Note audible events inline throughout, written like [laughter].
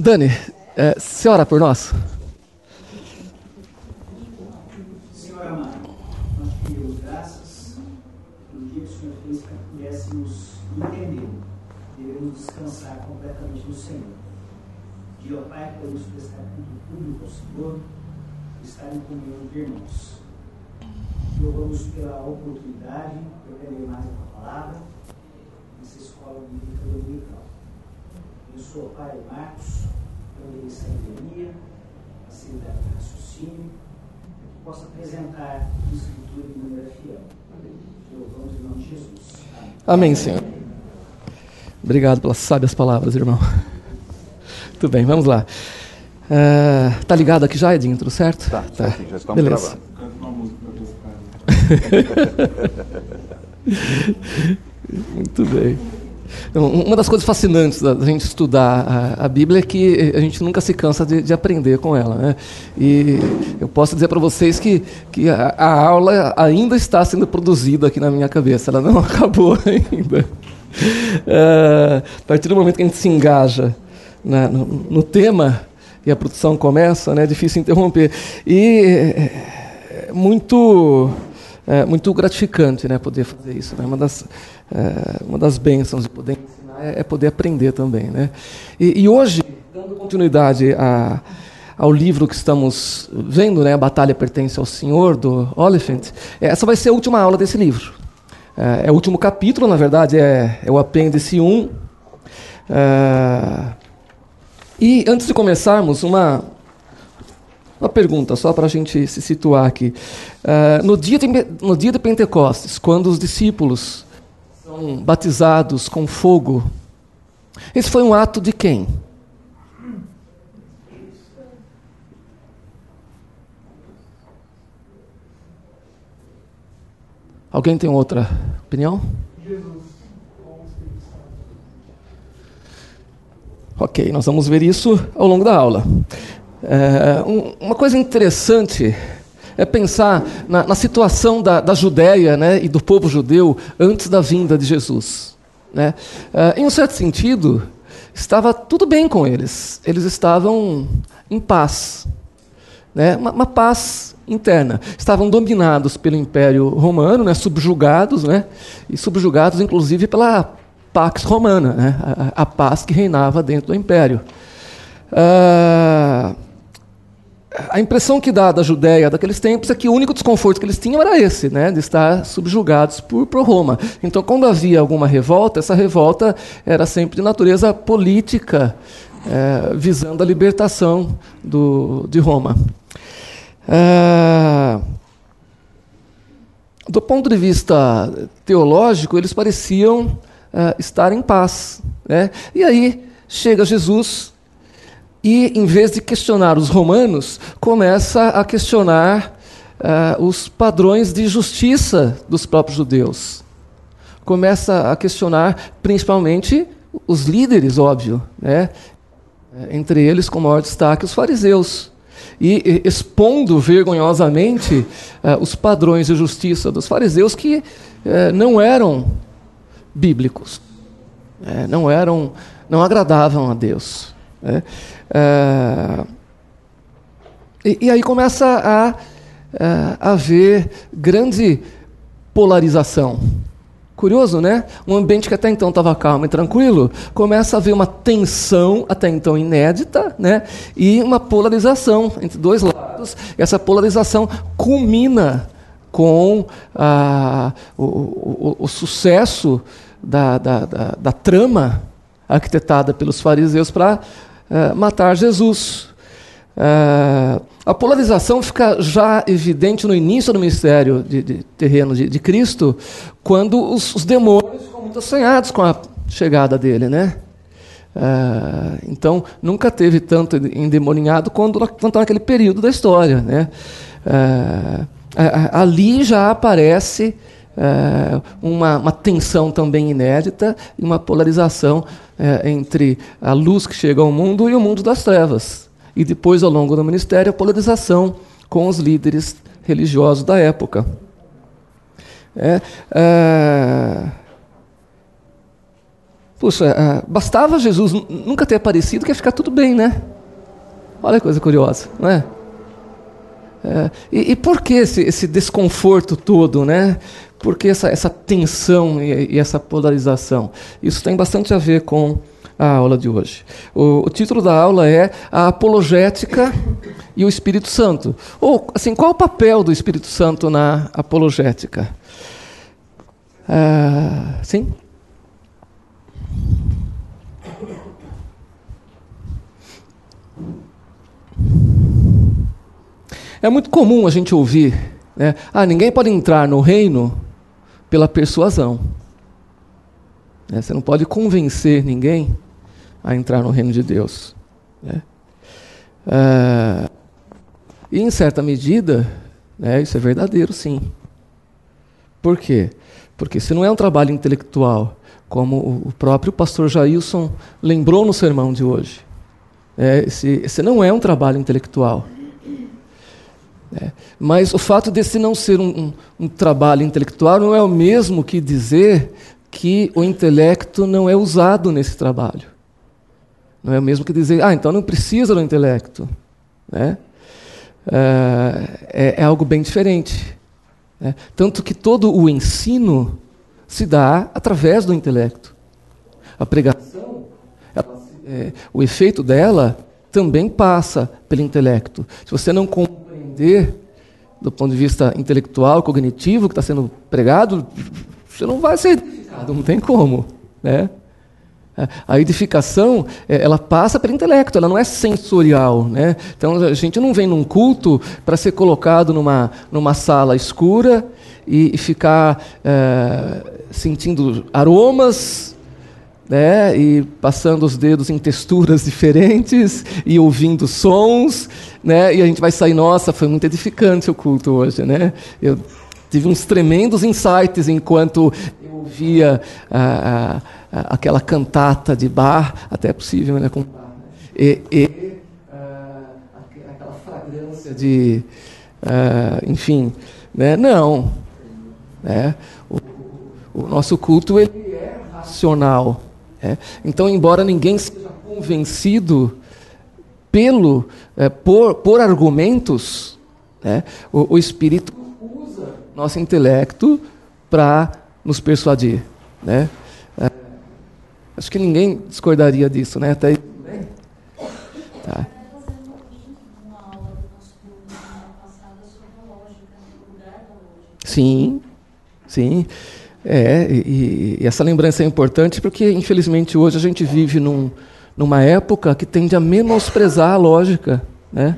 Dani, é, por nós? Senhor amado, nós te graças dia que o Senhor fez para que pudéssemos entender. Devemos descansar completamente no Senhor. Dia, Pai, podemos prestar ao Senhor, estar em comunhão com irmãos. Pela oportunidade de mais a palavra nessa escola bíblica dominical. Eu sou o Pai Marcos, pela sabedoria, facilidade de raciocínio, que possa apresentar a Escritura de maneira fiel. Louvamos em nome de Jesus. Amém. Amém, Senhor. Obrigado pelas sábias palavras, irmão. Muito bem, vamos lá. É, tá ligado aqui já, Edinho? Tudo certo? Tá, tá sim, já estamos Beleza. gravando. Canta uma música pra esse cara. [laughs] Muito bem. Então, Uma das coisas fascinantes da gente estudar a, a Bíblia é que a gente nunca se cansa de, de aprender com ela. Né? E eu posso dizer para vocês que, que a, a aula ainda está sendo produzida aqui na minha cabeça, ela não [laughs] acabou ainda. É, a partir do momento que a gente se engaja na- no, no tema e a produção começa, né, é difícil interromper. E é, é muito é muito gratificante né, poder fazer isso. Né? Uma, das, é, uma das bênçãos de poder ensinar é, é poder aprender também. Né? E, e hoje, dando continuidade a, ao livro que estamos vendo, né, A Batalha Pertence ao Senhor, do Oliphant, essa vai ser a última aula desse livro. É, é o último capítulo, na verdade, é, é o apêndice 1. É, e antes de começarmos, uma, uma pergunta, só para a gente se situar aqui. Ah, no, dia de, no dia de Pentecostes, quando os discípulos são batizados com fogo, esse foi um ato de quem? Alguém tem outra opinião? Ok, nós vamos ver isso ao longo da aula. É, um- uma coisa interessante é pensar na, na situação da, da Judéia né, e do povo judeu antes da vinda de Jesus. né? É, em um certo sentido, estava tudo bem com eles. Eles estavam em paz. né? Uma, uma paz interna. Estavam dominados pelo Império Romano, né? subjugados, né? e subjugados inclusive pela Pax Romana, né? a, a- a paz que reinava dentro do Império. Ah, a impressão que dá da Judéia daqueles tempos é que o único desconforto que eles tinham era esse, né, de estar subjugados por, por Roma. Então, quando havia alguma revolta, essa revolta era sempre de natureza política, eh, visando a libertação do, de Roma. Ah, do ponto de vista teológico, eles pareciam ah, estar em paz. Né? E aí chega Jesus e, em vez de questionar os romanos, começa a questionar ah, os padrões de justiça dos próprios judeus. Começa a questionar principalmente os líderes, óbvio, né? Eh, entre eles, com maior destaque, os fariseus. E expondo vergonhosamente ah, os padrões de justiça dos fariseus que eh, não eram bíblicos, eh, não eram, não agradavam a Deus. né? Ah, e, e aí começa a, a haver grande polarização. Curioso, né? Um ambiente que até então estava calmo e tranquilo, começa a haver uma tensão até então inédita, né? E uma polarização entre dois lados. Essa polarização culmina com ah, o, o- o sucesso da, da- da- da trama arquitetada pelos fariseus para matar Jesus. Ah, a polarização fica já evidente no início do ministério de, de terreno de, de Cristo, quando os, os demônios ficam muito assanhados com a chegada dele, né? Ah, então, nunca teve tanto endemoninhado quanto, quanto naquele período da história, né? Ali já aparece ah, uma, uma tensão também inédita e uma polarização eh, entre a luz que chega ao mundo e o mundo das trevas. E depois, ao longo do ministério, a polarização com os líderes religiosos da época. É, ah, Puxa, ah, bastava Jesus nunca ter aparecido que ia ficar tudo bem, né? Olha que coisa curiosa, não é? É e, e, por que esse, esse, desconforto todo, né? Por que essa, essa tensão e, e, essa polarização? Isso tem bastante a ver com a aula de hoje. O, o, título da aula é A Apologética e o Espírito Santo. Ou, assim, qual o papel do Espírito Santo na apologética? Ah, sim? É muito comum a gente ouvir, né? ah, ninguém pode entrar no reino pela persuasão. Né? Você não pode convencer ninguém a entrar no reino de Deus. Né? Ah, e em certa medida, né, isso é verdadeiro, sim. Por quê? Porque se não é um trabalho intelectual, como o próprio pastor Jailson lembrou no sermão de hoje, é, não é um trabalho intelectual. É, mas o fato desse não ser um, um, um, trabalho intelectual não é o mesmo que dizer que o intelecto não é usado nesse trabalho. Não é o mesmo que dizer, ah, então não precisa do intelecto. Né? É, é, é algo bem diferente. Né? Tanto que todo o ensino se dá através do intelecto. A pregação, ela, é, o efeito dela também passa pelo intelecto. Se você não compreender do ponto de vista intelectual, cognitivo, que está sendo pregado, você não vai ser edificado, não tem como. Né? A edificação, é, ela passa pelo intelecto, ela não é sensorial. Né? Então, a gente não vem num culto para ser colocado numa, numa sala escura e, e ficar é, sentindo aromas né, e passando os dedos em texturas [laughs] diferentes e ouvindo sons, né, e a gente vai sair, nossa, foi muito edificante o culto hoje, né? Eu tive uns tremendos insights enquanto eu ouvia a, aquela cantata de bar, até é possível, né, com e, e aquela fragrância de, enfim, né? Não, né? O, o nosso culto ele é racional. É. Então, embora ninguém seja convencido pelo é, por, por argumentos, né, o, o Espírito usa nosso intelecto para nos persuadir. Né? É, acho que ninguém discordaria disso, né? Até tá. Sim, sim. É, e, e, essa lembrança é importante porque, infelizmente, hoje a gente vive num, numa época que tende a menosprezar a lógica. Né?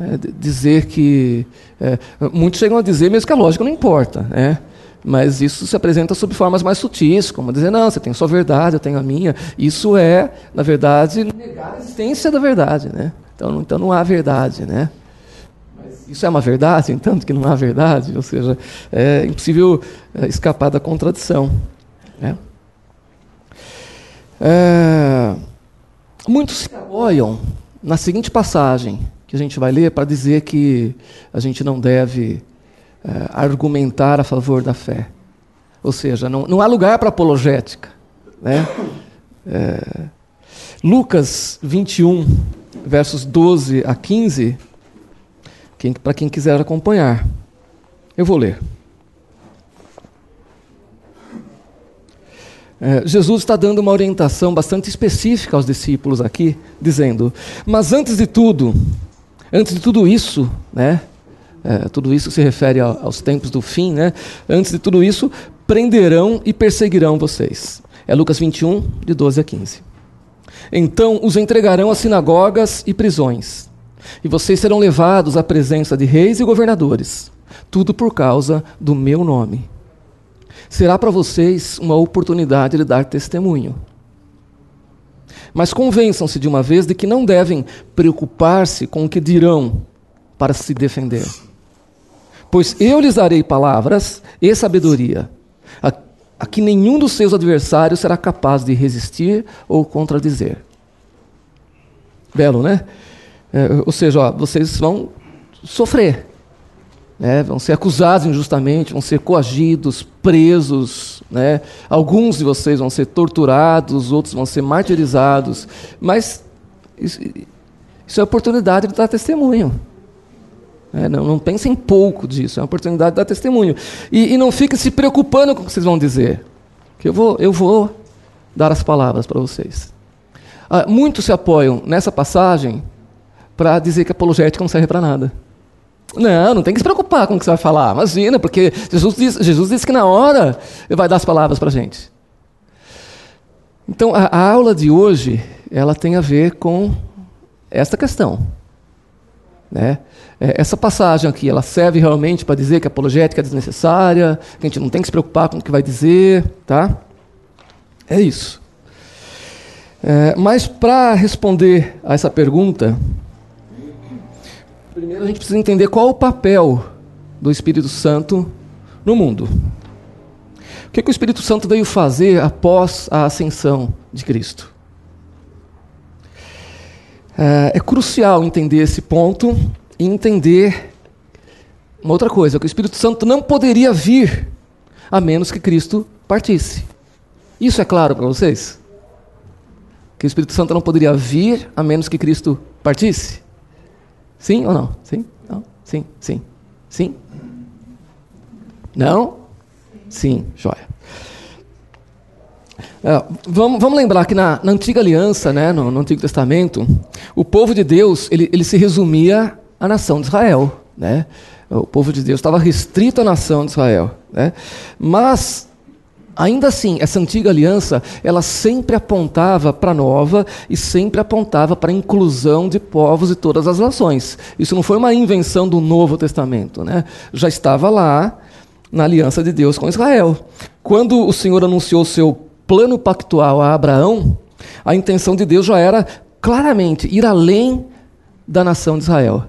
É, dizer que. É, muitos chegam a dizer mesmo que a lógica não importa. Né? Mas isso se apresenta sob formas mais sutis, como dizer, não, você tem sua verdade, eu tenho a minha. Isso é, na verdade, negar a existência da verdade. Né? Então, então não há verdade. Né? Isso é uma verdade, entanto que não há verdade, ou seja, é impossível é, escapar da contradição. Né? É, muitos se apoiam na seguinte passagem que a gente vai ler para dizer que a gente não deve é, argumentar a favor da fé. Ou seja, não, não há lugar para apologética. Né? É, Lucas 21, versos 12 a 15 quem, para quem quiser acompanhar. Eu vou ler. É, Jesus está dando uma orientação bastante específica aos discípulos aqui, dizendo: Mas antes de tudo, antes de tudo isso, né? É, tudo isso se refere aos tempos do fim, né? Antes de tudo isso, prenderão e perseguirão vocês. É Lucas 21, de 12 a 15. Então os entregarão às sinagogas e prisões e vocês serão levados à presença de reis e governadores, tudo por causa do meu nome. Será para vocês uma oportunidade de dar testemunho. Mas convençam-se de uma vez de que não devem preocupar-se com o que dirão para se defender. Pois eu lhes darei palavras e sabedoria, a, a que nenhum dos seus adversários será capaz de resistir ou contradizer. Belo, né? É, ou seja, ó, vocês vão sofrer. né, vão ser acusados injustamente, vão ser coagidos, presos, né, alguns de vocês vão ser torturados, outros vão ser martirizados, mas isso, isso é oportunidade de dar testemunho. É, não, não pensem pouco disso, é uma oportunidade de dar testemunho. E, e não fique se preocupando com o que vocês vão dizer, que eu vou, eu vou dar as palavras para vocês. Ah, muitos se apoiam nessa passagem para dizer que apologética não serve para nada. Não, não tem que se preocupar com o que você vai falar. Imagina, porque Jesus disse, Jesus disse que na hora ele vai dar as palavras para a gente. Então, a, aula de hoje, ela tem a ver com esta questão. Né? É, essa passagem aqui, ela serve realmente para dizer que a apologética é desnecessária, que a gente não tem que se preocupar com o que vai dizer, tá? É isso. É, mas para responder a essa pergunta, primeiro a gente precisa entender qual o papel do Espírito Santo no mundo. O que, que o Espírito Santo veio fazer após a ascensão de Cristo? É, é crucial entender esse ponto e entender uma outra coisa: que o Espírito Santo não poderia vir a menos que Cristo partisse. Isso é claro para vocês? Que o Espírito Santo não poderia vir a menos que Cristo partisse? Sim ou não? Sim? Não? Sim? Sim? Sim? Não? Sim, joia. É, vamos, vamos, lembrar que na, na antiga aliança, né, no, no, Antigo Testamento, o povo de Deus ele, ele se resumia à nação de Israel. Né? O povo de Deus estava restrito à nação de Israel. Né? Mas, ainda assim, essa antiga aliança, ela sempre apontava para a nova e sempre apontava para a inclusão de povos de todas as nações. Isso não foi uma invenção do Novo Testamento. Né? Já estava lá na aliança de Deus com Israel. Quando o Senhor anunciou seu plano pactual a Abraão, a intenção de Deus já era claramente ir além da nação de Israel.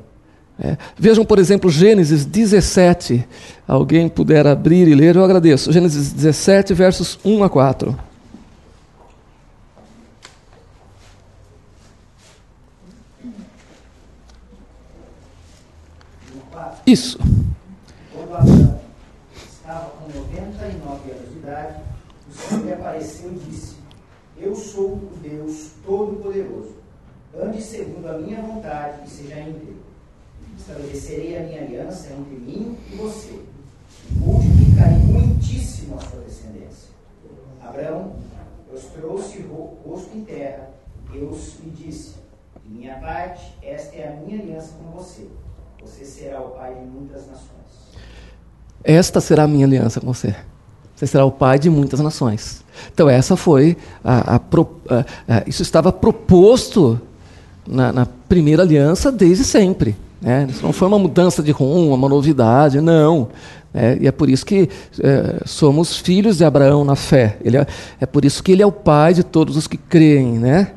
É. Vejam, por exemplo, Gênesis 17. Alguém puder abrir e ler, eu agradeço. Gênesis 17, versos 1 a 4. Isso. apareceu e disse: Eu sou o Deus Todo-Poderoso. Ande segundo a minha vontade e seja íntegro. Estabelecerei a minha aliança entre mim e você. Multiplicarei muitíssimo a sua descendência. Abraão prostrou-se o rosto em terra. Deus lhe disse: De minha parte, esta é a minha aliança com você. Você será o pai de muitas nações. Esta será a minha aliança com você. Você será o pai de muitas nações. Então, essa foi a, a, a, a isso estava proposto na, na, primeira aliança desde sempre. Né? Isso não foi uma mudança de rumo, uma novidade, não. É, e é por isso que é, somos filhos de Abraão na fé. Ele é, é por isso que ele é o pai de todos os que creem, né?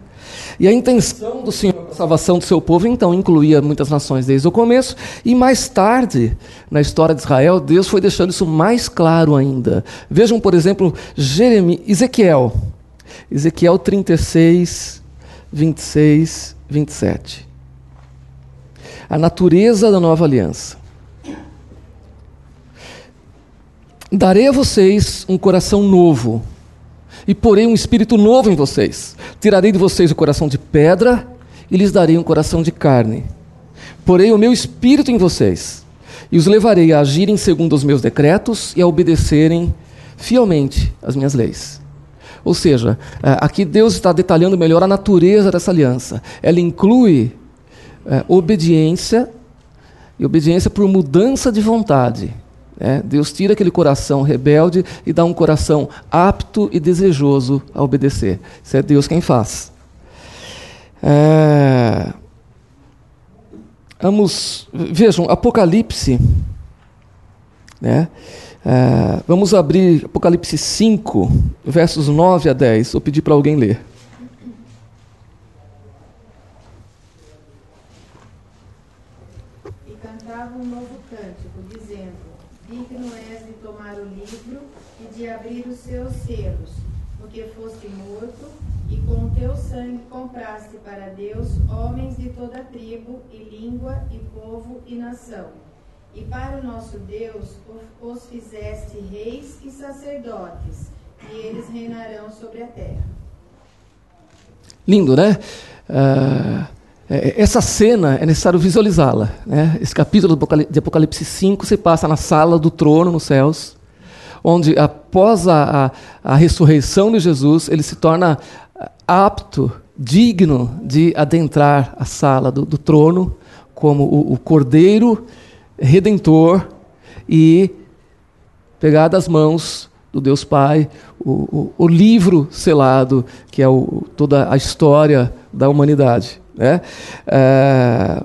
E a intenção do Senhor para a salvação do seu povo, então, incluía muitas nações desde o começo, e mais tarde, na história de Israel, Deus foi deixando isso mais claro ainda. Vejam, por exemplo, Jeremias, Ezequiel. Ezequiel 36, 26, 27. A natureza da nova aliança. Darei a vocês um coração novo e porei um espírito novo em vocês. Tirarei de vocês o coração de pedra e lhes darei um coração de carne. Porei o meu espírito em vocês e os levarei a agirem segundo os meus decretos e a obedecerem fielmente as minhas leis. Ou seja, é, aqui Deus está detalhando melhor a natureza dessa aliança. Ela inclui é, obediência e obediência por mudança de vontade é, Deus tira aquele coração rebelde e dá um coração apto e desejoso a obedecer. Isso é Deus quem faz. É, vamos, vejam, Apocalipse. Né? É, vamos abrir Apocalipse 5, versos 9 a 10. Vou pedir para alguém ler. Deus homens de toda tribo, e língua, e povo, e nação. E para o nosso Deus os fizeste reis e sacerdotes, e eles reinarão sobre a terra. Lindo, né? Uh, essa cena é necessário visualizá-la. Né? Esse capítulo de Apocalipse 5 se passa na sala do trono nos céus, onde após a, a, a ressurreição de Jesus, ele se torna apto, digno de adentrar a sala do, do trono como o, o cordeiro redentor e pegar das mãos do Deus Pai o, o, o livro selado, que é toda a história da humanidade. Né? É,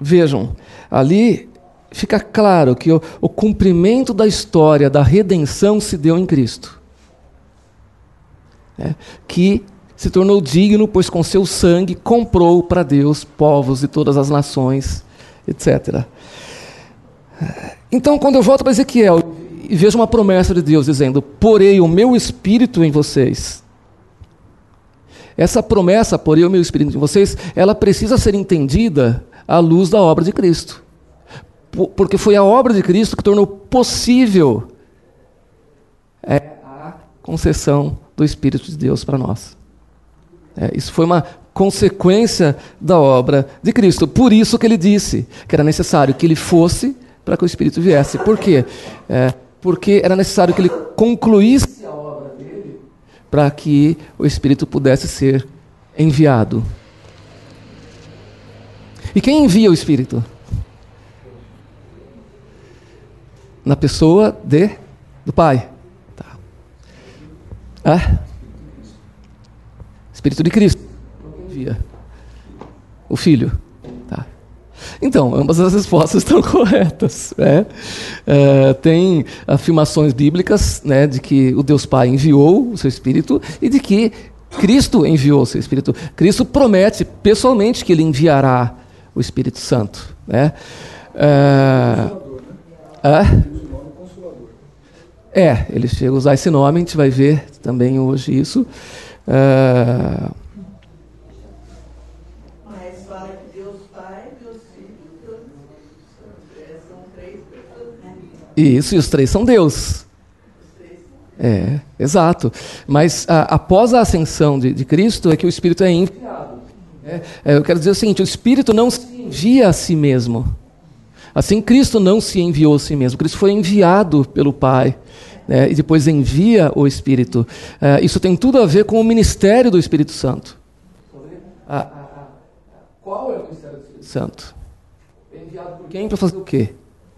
vejam, ali fica claro que o, o cumprimento da história da redenção se deu em Cristo. É, que se tornou digno, pois com seu sangue comprou para Deus povos de todas as nações, etc. Então, quando eu volto para Ezequiel e vejo uma promessa de Deus dizendo: Porei o meu espírito em vocês. Essa promessa, porei o meu espírito em vocês, ela precisa ser entendida à luz da obra de Cristo. Porque foi a obra de Cristo que tornou possível é, a concessão do Espírito de Deus para nós. É, isso foi uma consequência da obra de Cristo. Por isso que ele disse que era necessário que ele fosse para que o Espírito viesse. Por quê? É, porque era necessário que ele concluísse a obra dele para que o Espírito pudesse ser enviado. E quem envia o Espírito? Na pessoa de do Pai. Tá. É? Espírito de Cristo. O Filho. Então, ambas as respostas [laughs] estão corretas. Né? É, tem afirmações bíblicas né, de que o Deus Pai enviou o seu Espírito e de que Cristo enviou o seu Espírito. Cristo promete pessoalmente que ele enviará o Espírito Santo. Né? É, é, é, ele chega a usar esse nome, a gente vai ver também hoje isso. É, Isso, e os três são Deus. É, exato. Mas a, após a ascensão de, de, Cristo é que o Espírito é enviado. É, é, eu quero dizer o seguinte: o Espírito não se envia a si mesmo. Assim, Cristo não se enviou a si mesmo. Cristo foi enviado pelo Pai. Né, e depois envia o Espírito. É, isso tem tudo a ver com o ministério do Espírito Santo. A, a, a, qual é o ministério do Espírito Santo? É enviado por quem para fazer o quê?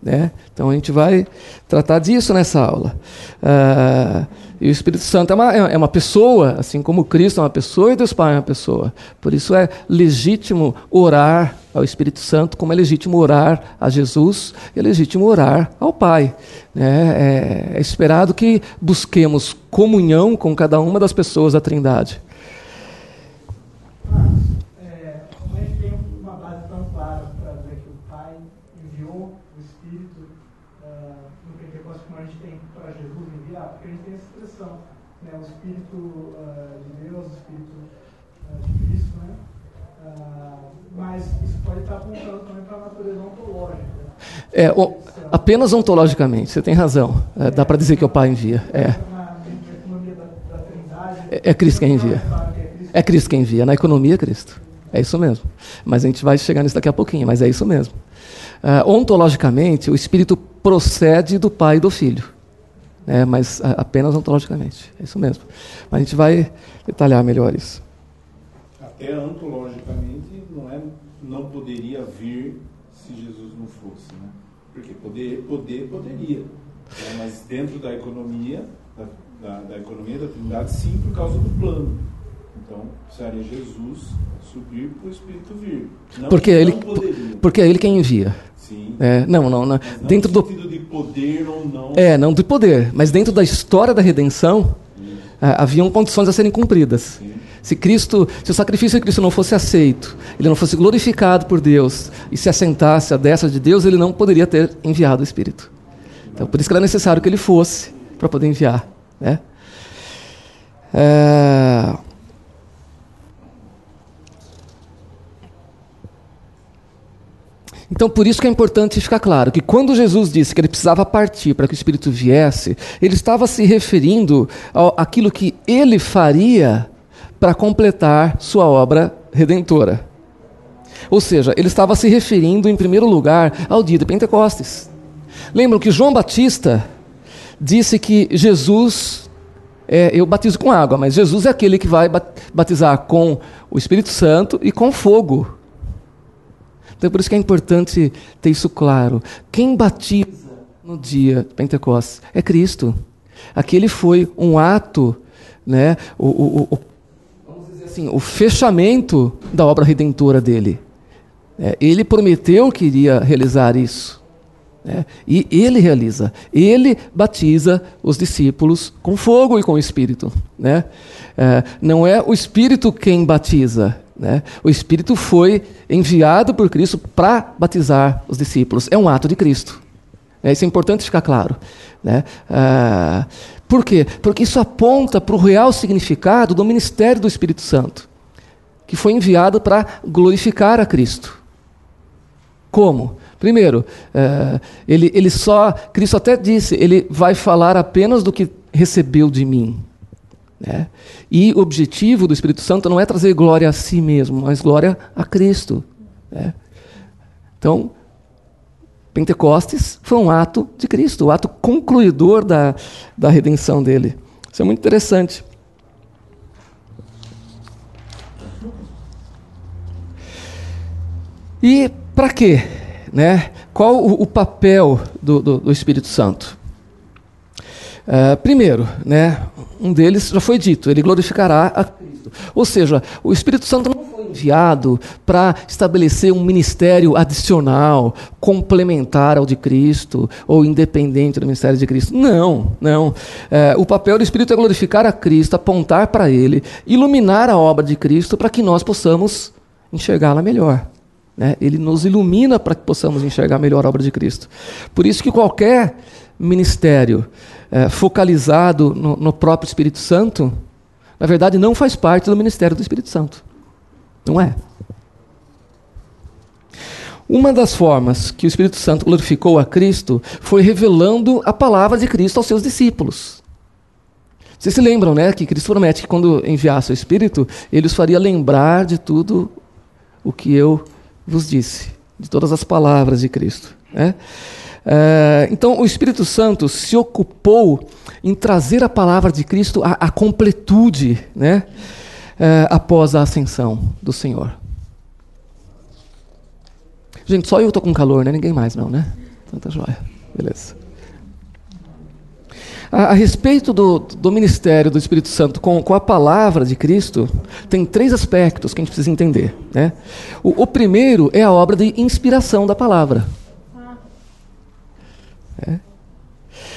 Né? Então a gente vai tratar disso nessa aula. Uh, e o Espírito Santo é uma, é uma pessoa, assim como Cristo é uma pessoa e Deus Pai é uma pessoa. Por isso é legítimo orar ao Espírito Santo, como é legítimo orar a Jesus, é legítimo orar ao Pai. Né? É, é esperado que busquemos comunhão com cada uma das pessoas da Trindade. É, o, apenas ontologicamente, você tem razão. É, dá para dizer que o Pai envia. É. É, é Cristo quem envia. É Cristo quem envia. Na economia, é Cristo. É isso mesmo. Mas a gente vai chegar nisso daqui a pouquinho, mas é isso mesmo. Uh, ontologicamente, o Espírito procede do Pai e do Filho. É, mas uh, apenas ontologicamente. É isso mesmo. Mas a gente vai detalhar melhor isso. Até ontologicamente não, é, não poderia vir se Jesus não fosse, né? Porque poder, poder poderia, né? mas dentro da economia, da, da, da, economia da Trindade, sim, por causa do plano. Então, precisaria Jesus subir para o Espírito vir. Não, porque, ele, porque é ele quem envia. Sim. É, não, não, não. não dentro no do de poder ou não. É, não de poder, mas dentro da história da redenção, ah, haviam condições a serem cumpridas. Sim. Se Cristo, se o sacrifício de Cristo não fosse aceito, ele não fosse glorificado por Deus e se assentasse à destra de Deus, ele não poderia ter enviado o Espírito. Então, por isso que era necessário que ele fosse para poder enviar, né? É... Então, por isso que é importante ficar claro que quando Jesus disse que ele precisava partir para que o Espírito viesse, ele estava se referindo àquilo que ele faria para completar sua obra redentora. Ou seja, ele estava se referindo, em primeiro lugar, ao dia de Pentecostes. Lembram que João Batista disse que Jesus, é, eu batizo com água, mas Jesus é aquele que vai batizar com o Espírito Santo e com fogo. Então, por isso que é importante ter isso claro. Quem batiza no dia de Pentecostes é Cristo. Aquele foi um ato, né, o, o, o, assim, o fechamento da obra redentora dele. É, ele prometeu que iria realizar isso. Né, e ele realiza. Ele batiza os discípulos com fogo e com o Espírito. Né? É, não é o Espírito quem batiza, né? O Espírito foi enviado por Cristo para batizar os discípulos. É um ato de Cristo. É, isso é importante ficar claro. Né? Ah, por quê? Porque isso aponta para o real significado do ministério do Espírito Santo, que foi enviado para glorificar a Cristo. Como? Primeiro, uh, ele, ele só, Cristo até disse, ele vai falar apenas do que recebeu de mim. Né? E o objetivo do Espírito Santo não é trazer glória a si mesmo, mas glória a Cristo. Né? Então, Pentecostes foi um ato de Cristo, o ato concluidor da, da redenção dele. Isso é muito interessante. E para quê? Né? Qual o, o papel do, do, do Espírito Santo? Uh, primeiro, né, um deles já foi dito, ele glorificará a Cristo. Ou seja, o Espírito Santo não enviado para estabelecer um ministério adicional, complementar ao de Cristo, ou independente do ministério de Cristo. Não, não. É, o papel do Espírito é glorificar a Cristo, apontar para Ele, iluminar a obra de Cristo para que nós possamos enxergá-la melhor. Né? Ele nos ilumina para que possamos enxergar melhor a obra de Cristo. Por isso que qualquer ministério é, focalizado no, no próprio Espírito Santo, na verdade não faz parte do ministério do Espírito Santo. Não é. Uma das formas que o Espírito Santo glorificou a Cristo foi revelando a palavra de Cristo aos seus discípulos. Vocês se lembram, né, que Cristo promete que quando enviasse o Espírito, ele os faria lembrar de tudo o que eu vos disse, de todas as palavras de Cristo. Né? É, então, o Espírito Santo se ocupou em trazer a palavra de Cristo à, à completude, né? É, após a ascensão do Senhor. Gente, só eu estou com calor, né? Ninguém mais, não, né? Tanta joia. Beleza. A, a respeito do, do, ministério do Espírito Santo com, com, a palavra de Cristo, tem três aspectos que a gente precisa entender. Né? O, o primeiro é a obra de inspiração da palavra. É.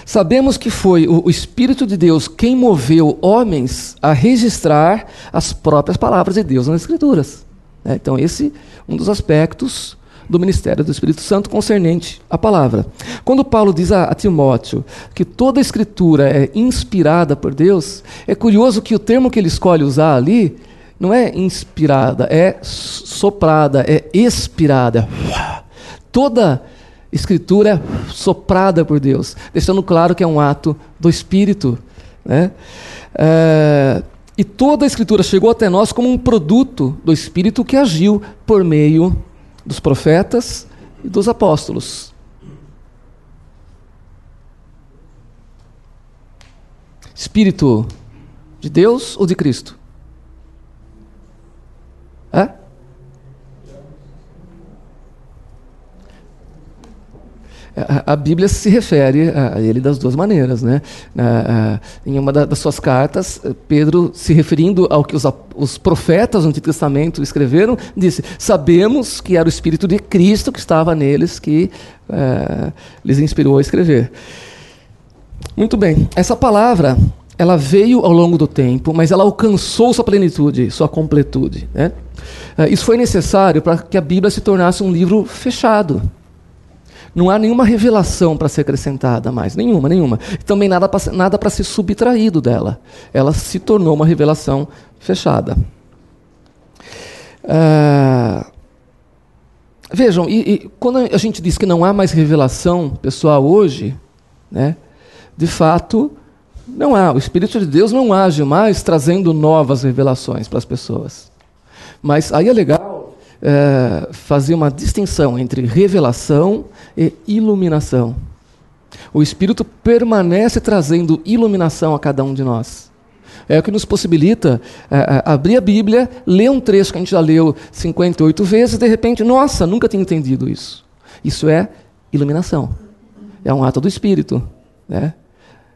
Sabemos que foi o, Espírito de Deus quem moveu homens a registrar as próprias palavras de Deus nas Escrituras. É, então, esse é um dos aspectos do ministério do Espírito Santo concernente à palavra. Quando Paulo diz a, a, Timóteo que toda a escritura é inspirada por Deus, é curioso que o termo que ele escolhe usar ali não é inspirada, é soprada, é expirada. Toda escritura soprada por Deus, deixando claro que é um ato do Espírito. Né? É, e toda a escritura chegou até nós como um produto do Espírito que agiu por meio dos profetas e dos apóstolos. Espírito de Deus ou de Cristo? É? A, Bíblia se refere a ele das duas maneiras. Né? em uma das suas cartas, Pedro, se referindo ao que os, profetas do Antigo Testamento escreveram, disse: Sabemos que era o Espírito de Cristo que estava neles que é, lhes inspirou a escrever. Muito bem, essa palavra ela veio ao longo do tempo, mas ela alcançou sua plenitude, sua completude. Né? É, isso foi necessário para que a Bíblia se tornasse um livro fechado. Não há nenhuma revelação para ser acrescentada mais, nenhuma, nenhuma. Também nada para nada ser subtraído dela. Ela se tornou uma revelação fechada. Ah, vejam, e, e, quando a gente diz que não há mais revelação pessoal hoje, né, de fato, não há. O Espírito de Deus não age mais trazendo novas revelações para as pessoas. Mas aí é legal é, fazer uma distinção entre revelação e iluminação. O Espírito permanece trazendo iluminação a cada um de nós. É o que nos possibilita é abrir a Bíblia, ler um trecho que a gente já leu 58 vezes, e de repente, nossa, nunca tinha entendido isso. Isso é iluminação. É um ato do Espírito. Né?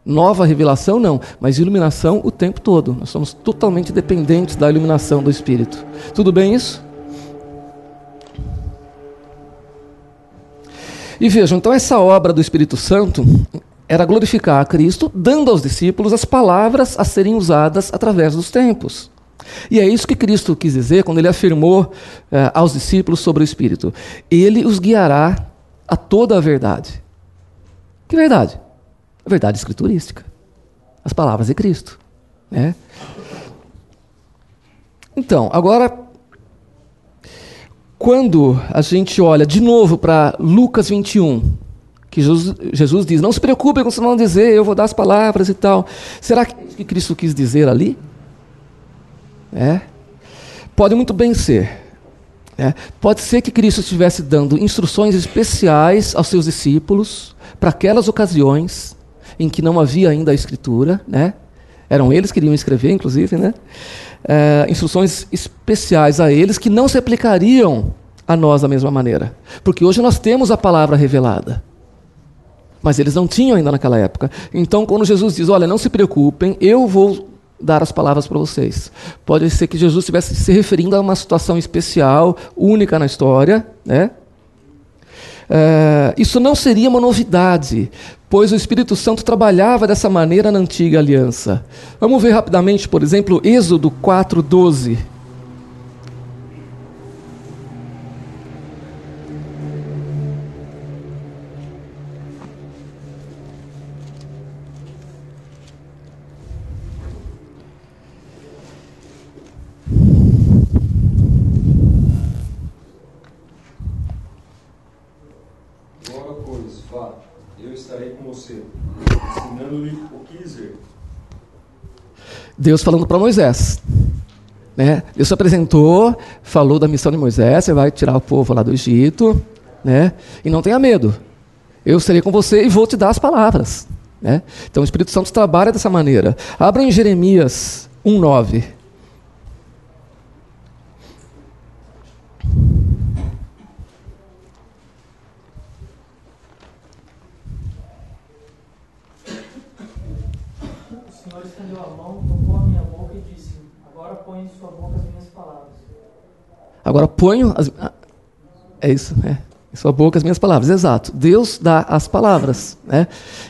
Nova revelação, não, mas iluminação o tempo todo. Nós somos totalmente dependentes da iluminação do Espírito. Tudo bem isso? E vejam, então essa obra do Espírito Santo era glorificar a Cristo, dando aos discípulos as palavras a serem usadas através dos tempos. E é isso que Cristo quis dizer quando ele afirmou eh, aos discípulos sobre o Espírito: Ele os guiará a toda a verdade. Que verdade? A verdade escriturística. As palavras de Cristo. Né? Então, agora, quando a gente olha de novo para Lucas 21, que Jesus, Jesus, diz: Não se preocupe com o vão dizer, eu vou dar as palavras e tal. Será que é que Cristo quis dizer ali? É? Pode muito bem ser. É. Pode ser que Cristo estivesse dando instruções especiais aos seus discípulos para aquelas ocasiões em que não havia ainda a escritura, né? Eram eles que iriam escrever, inclusive, né? É, instruções especiais a eles que não se aplicariam a nós da mesma maneira. Porque hoje nós temos a palavra revelada. Mas eles não tinham ainda naquela época. Então, quando Jesus diz: Olha, não se preocupem, eu vou dar as palavras para vocês. Pode ser que Jesus estivesse se referindo a uma situação especial, única na história, né? É, isso não seria uma novidade, pois o Espírito Santo trabalhava dessa maneira na antiga aliança. Vamos ver rapidamente, por exemplo, Êxodo 4:12. Deus falando para Moisés. Né? Deus se apresentou, falou da missão de Moisés, você vai tirar o povo lá do Egito, né? e não tenha medo. Eu serei com você e vou te dar as palavras. Né? Então o Espírito Santo trabalha dessa maneira. Abra em Jeremias 1,9. Agora ponho as, ah, é isso, é. Em sua boca as minhas palavras, exato. Deus dá as palavras. Né?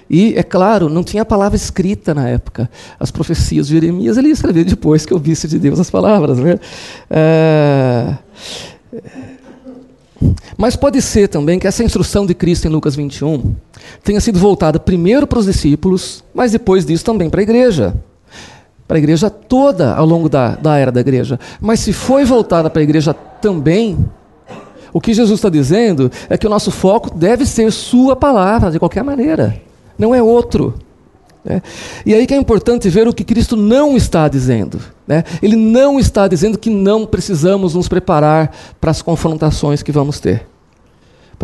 E, é claro, não tinha palavra escrita na época. As profecias de Jeremias ele ia escrever depois que ouvisse de Deus as palavras. Né? É... Mas pode ser também que essa instrução de Cristo em Lucas 21 tenha sido voltada primeiro para os discípulos, mas depois disso também para a igreja para a igreja toda ao longo da, da era da igreja. Mas se foi voltada para a igreja também, o que Jesus está dizendo é que o nosso foco deve ser Sua palavra, de qualquer maneira, não é outro. Né? E aí que é importante ver o que Cristo não está dizendo. Né? Ele não está dizendo que não precisamos nos preparar para as confrontações que vamos ter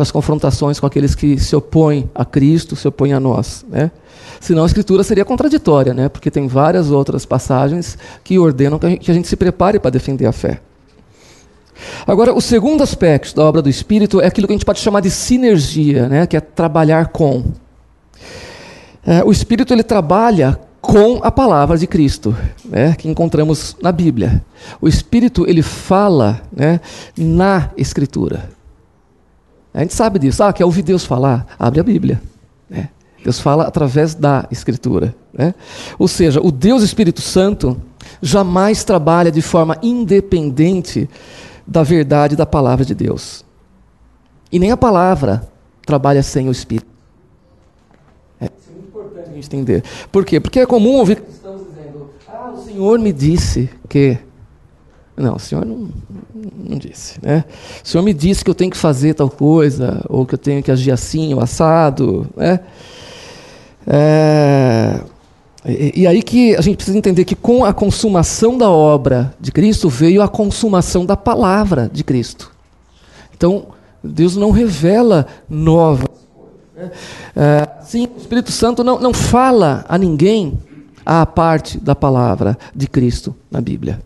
para as confrontações com aqueles que se opõem a Cristo, se opõem a nós. Né? Senão a Escritura seria contraditória, né? porque tem várias outras passagens que ordenam que a gente, se prepare para defender a fé. Agora, o segundo aspecto da obra do Espírito é aquilo que a gente pode chamar de sinergia, né? que é trabalhar com. É, o Espírito ele trabalha com a palavra de Cristo, né, que encontramos na Bíblia. O Espírito ele fala né, na Escritura. A gente sabe disso. Ah, quer ouvir Deus falar? Abre a Bíblia. Né? Deus fala através da Escritura. Né? Ou seja, o Deus Espírito Santo jamais trabalha de forma independente da verdade da palavra de Deus. E nem a palavra trabalha sem o Espírito. É, isso é muito importante a gente entender. Por quê? Porque é comum ouvir cristãos dizendo: Ah, o Senhor me disse que. Não, o Senhor não, não disse. Né? O Senhor me disse que eu tenho que fazer tal coisa, ou que eu tenho que agir assim, ou assado. Né? É, e, e aí que a gente precisa entender que com a consumação da obra de Cristo veio a consumação da palavra de Cristo. Então, Deus não revela novas coisas. Né? É, sim, o Espírito Santo não, não fala a ninguém a parte da palavra de Cristo na Bíblia.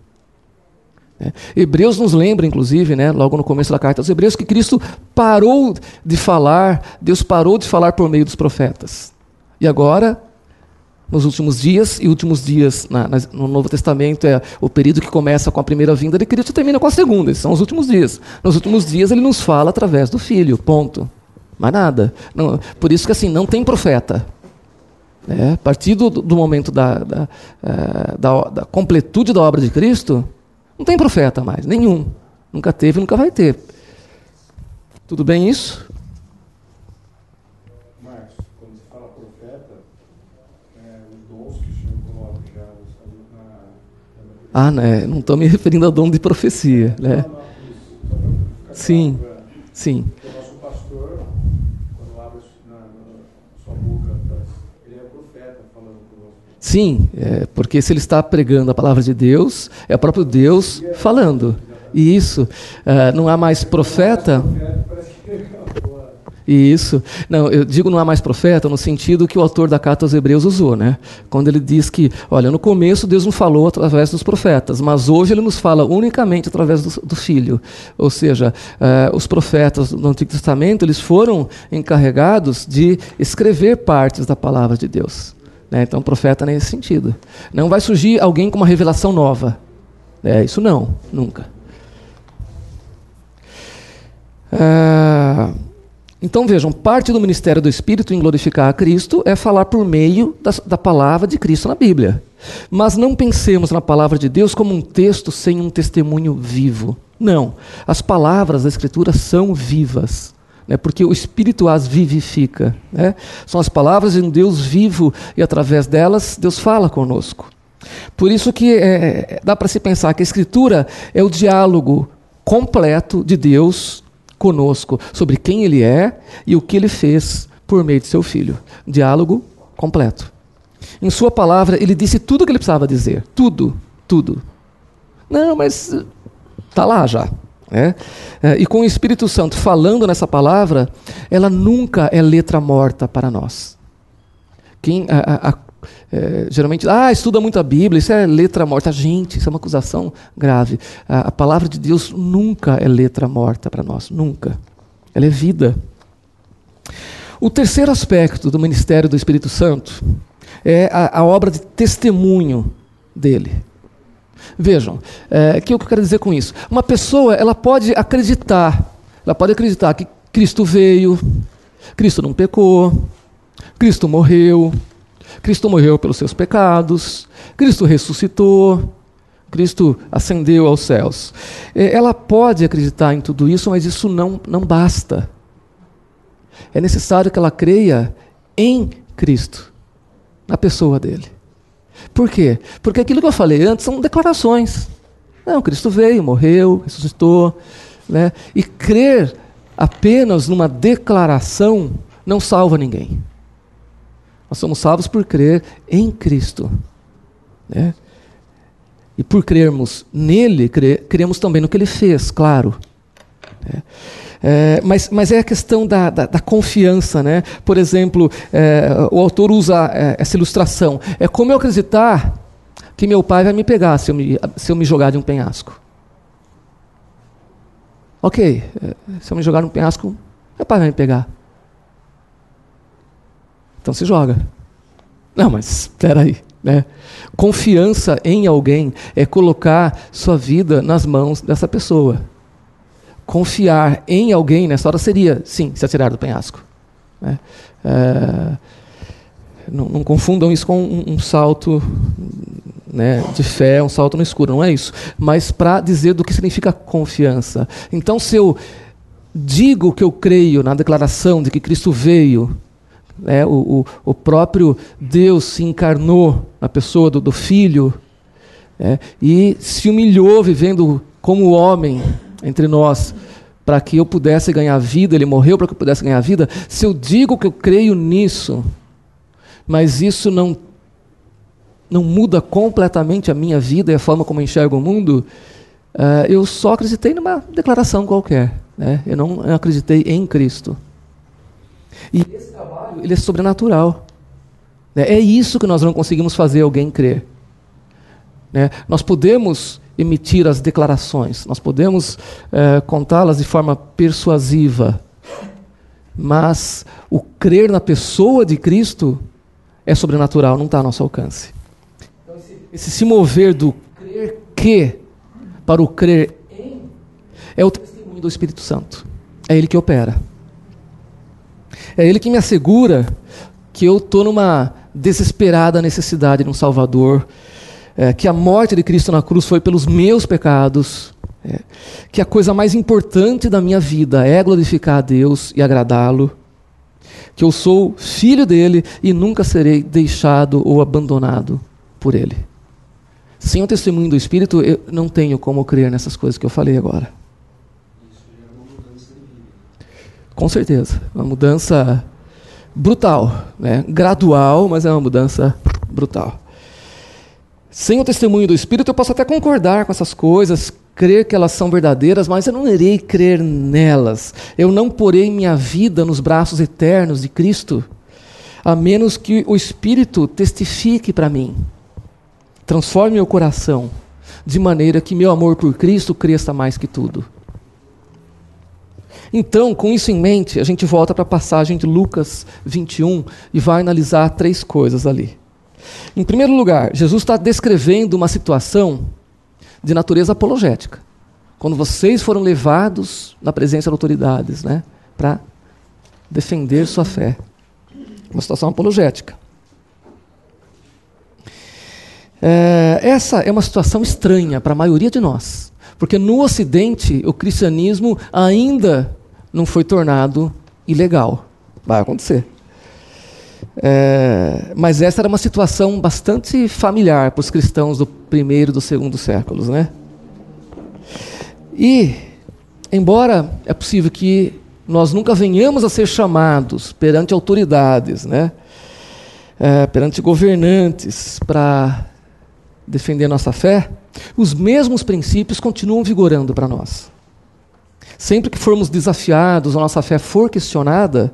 É. Hebreus nos lembra, inclusive, né, logo no começo da carta aos Hebreus, que Cristo parou de falar, Deus parou de falar por meio dos profetas. E agora, nos últimos dias, e últimos dias na, na, no Novo Testamento é o período que começa com a primeira vinda de Cristo e termina com a segunda, esses são os últimos dias. Nos últimos dias ele nos fala através do Filho, ponto. Mais nada. Não, por isso que assim, não tem profeta. É, a partir do, do momento da, da, é, da, da completude da obra de Cristo, não tem profeta mais, nenhum. Nunca teve, nunca vai ter. Tudo bem isso? Marcos, quando você fala profeta, é, os dons que o Senhor coloca já na. Ah, né? não estou me referindo ao dom de profecia. Né? Não, isso. Sim, sim. O nosso pastor, quando abre na, na sua boca, ele é profeta falando conosco. Sim, é, porque se ele está pregando a palavra de Deus, é o próprio Deus falando. E isso, é, não há mais profeta. Boa. Isso. Não, eu digo não há mais profeta no sentido que o autor da carta aos Hebreus usou, né? Quando ele diz que, olha, no começo Deus não falou através dos profetas, mas hoje ele nos fala unicamente através do, do Filho. Ou seja, eh, os profetas do Antigo Testamento eles foram encarregados de escrever partes da palavra de Deus. Né? Então, profeta nesse sentido. Não vai surgir alguém com uma revelação nova. É, isso não, nunca. Ah, então vejam, parte do ministério do Espírito em glorificar a Cristo é falar por meio da, da, palavra de Cristo na Bíblia. Mas não pensemos na palavra de Deus como um texto sem um testemunho vivo. Não. As palavras da Escritura são vivas. Né, porque o Espírito as vivifica. Né? São as palavras de um Deus vivo e através delas Deus fala conosco. Por isso que é, dá para se pensar que a Escritura é o diálogo completo de Deus conosco sobre quem Ele é e o que Ele fez por meio de seu Filho. Diálogo completo. Em Sua palavra, Ele disse tudo o que Ele precisava dizer. Tudo, tudo. Não, mas está lá já. É? E com o Espírito Santo falando nessa palavra, ela nunca é letra morta para nós. Quem a, a, é, geralmente, ah, estuda muito a Bíblia, isso é letra morta. Gente, isso é uma acusação grave. A, a palavra de Deus nunca é letra morta para nós, nunca. Ela é vida. O terceiro aspecto do ministério do Espírito Santo é a, a obra de testemunho dele. Vejam, é, o que eu quero dizer com isso? Uma pessoa, ela pode acreditar, ela pode acreditar que Cristo veio, Cristo não pecou, Cristo morreu, Cristo morreu pelos seus pecados, Cristo ressuscitou, Cristo ascendeu aos céus. É, ela pode acreditar em tudo isso, mas isso não, não basta. É necessário que ela creia em Cristo, na pessoa dele. Por quê? Porque aquilo que eu falei antes são declarações. Não, Cristo veio, morreu, ressuscitou. Né? E crer apenas numa declaração não salva ninguém. Nós somos salvos por crer em Cristo. Né? E por crermos nele, cremos também no que ele fez, claro. É. É, mas, mas é a questão da, da, da confiança. Né? Por exemplo, é, o autor usa é, essa ilustração. É como eu acreditar que meu pai vai me pegar se eu me, se eu me jogar de um penhasco. Ok, é, se eu me jogar num penhasco, meu pai vai me pegar. Então se joga. Não, mas espera aí. Né? Confiança em alguém é colocar sua vida nas mãos dessa pessoa confiar em alguém nessa hora seria, sim, se atirar do penhasco. Né? É, não, não, confundam isso com um, um salto né, de fé, um salto no escuro, não é isso. Mas para dizer do que significa confiança. Então, se eu digo que eu creio na declaração de que Cristo veio, né, o, o, o próprio Deus se encarnou na pessoa do, do Filho, é, e se humilhou vivendo como homem entre nós, para que eu pudesse ganhar vida, ele morreu para que eu pudesse ganhar vida. Se eu digo que eu creio nisso, mas isso não não muda completamente a minha vida e a forma como eu enxergo o mundo, uh, eu só acreditei numa declaração qualquer. Né? Eu não acreditei em Cristo. E esse trabalho ele é sobrenatural. Né? É isso que nós não conseguimos fazer alguém crer. Né? Nós podemos emitir as declarações, nós podemos uh, contá-las de forma persuasiva, mas o crer na pessoa de Cristo é sobrenatural, não está ao nosso alcance. Esse se mover do crer que para o crer em é o testemunho do Espírito Santo. É ele que opera. É ele que me assegura que eu estou numa desesperada necessidade de um Salvador, é, que a morte de Cristo na cruz foi pelos meus pecados, é, que a coisa mais importante da minha vida é glorificar a Deus e agradá-lo, que eu sou filho dele e nunca serei deixado ou abandonado por ele. Sem o testemunho do Espírito, eu não tenho como crer nessas coisas que eu falei agora. Com certeza, uma mudança brutal, né? gradual, mas é uma mudança brutal. Sem o testemunho do Espírito, eu posso até concordar com essas coisas, crer que elas são verdadeiras, mas eu não irei crer nelas. Eu não porei minha vida nos braços eternos de Cristo, a menos que o Espírito testifique para mim. Transforme meu coração de maneira que meu amor por Cristo cresça mais que tudo. Então, com isso em mente, a gente volta para a passagem de Lucas 21 e vai analisar três coisas ali. Em primeiro lugar, Jesus está descrevendo uma situação de natureza apologética. Quando vocês foram levados na presença de autoridades, né, para defender sua fé. Uma situação apologética. É, essa é uma situação estranha para a maioria de nós, porque no Ocidente o cristianismo ainda não foi tornado ilegal. Vai acontecer. É, mas essa era uma situação bastante familiar para os cristãos do primeiro e do segundo séculos, né? E, embora é possível que nós nunca venhamos a ser chamados perante autoridades, né? É, perante governantes para defender nossa fé, os mesmos princípios continuam vigorando para nós. Sempre que formos desafiados, a nossa fé for questionada,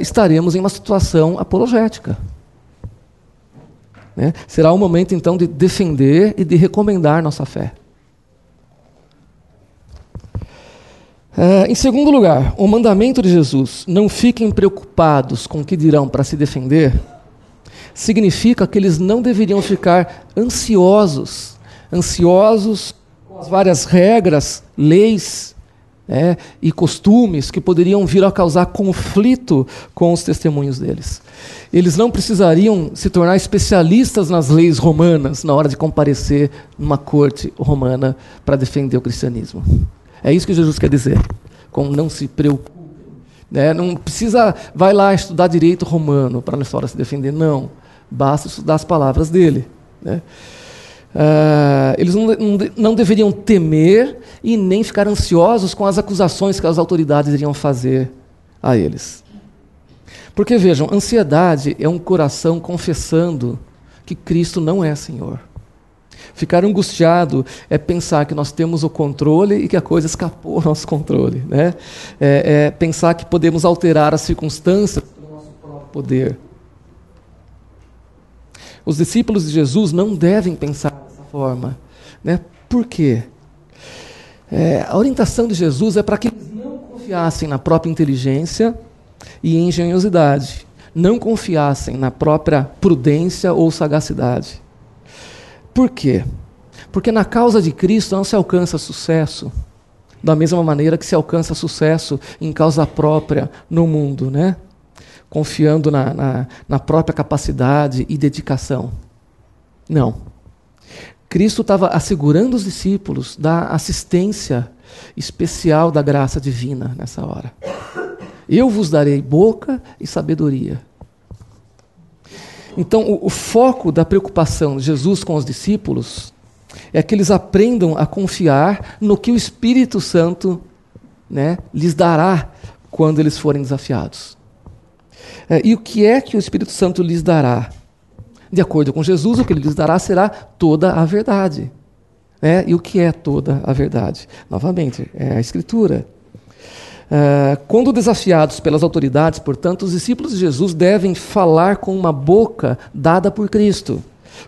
estaremos em uma situação apologética. Né? Será o momento então de defender e de recomendar nossa fé. Uh, em segundo lugar, o mandamento de Jesus, não fiquem preocupados com o que dirão para se defender, significa que eles não deveriam ficar ansiosos, ansiosos com as várias regras, leis é, e costumes que poderiam vir a causar conflito com os testemunhos deles. Eles não precisariam se tornar especialistas nas leis romanas na hora de comparecer numa corte romana para defender o cristianismo. É isso que Jesus quer dizer, com não se preocupe. É, não precisa, vai lá estudar direito romano para na história se defender, não. Basta estudar as palavras dele. Né? Uh, eles não, não, não, deveriam temer e nem ficar ansiosos com as acusações que as autoridades iriam fazer a eles. Porque vejam, ansiedade é um coração confessando que Cristo não é Senhor. Ficar angustiado é pensar que nós temos o controle e que a coisa escapou ao nosso controle. Né? É, é pensar que podemos alterar as circunstâncias pelo nosso próprio poder. Os discípulos de Jesus não devem pensar dessa forma. Né? Por quê? É, a orientação de Jesus é para que eles não confiassem na própria inteligência e engenhosidade, não confiassem na própria prudência ou sagacidade. Por quê? Porque na causa de Cristo não se alcança sucesso da mesma maneira que se alcança sucesso em causa própria no mundo, né? Confiando na, na, na própria capacidade e dedicação. Não. Cristo estava assegurando os discípulos da assistência especial da graça divina nessa hora. Eu vos darei boca e sabedoria. Então, o, o, foco da preocupação de Jesus com os discípulos é que eles aprendam a confiar no que o Espírito Santo né, lhes dará quando eles forem desafiados. É, e o que é que o Espírito Santo lhes dará? De acordo com Jesus, o que ele lhes dará será toda a verdade. É, e o que é toda a verdade? Novamente, é a Escritura. É, quando desafiados pelas autoridades, portanto, os discípulos de Jesus devem falar com uma boca dada por Cristo,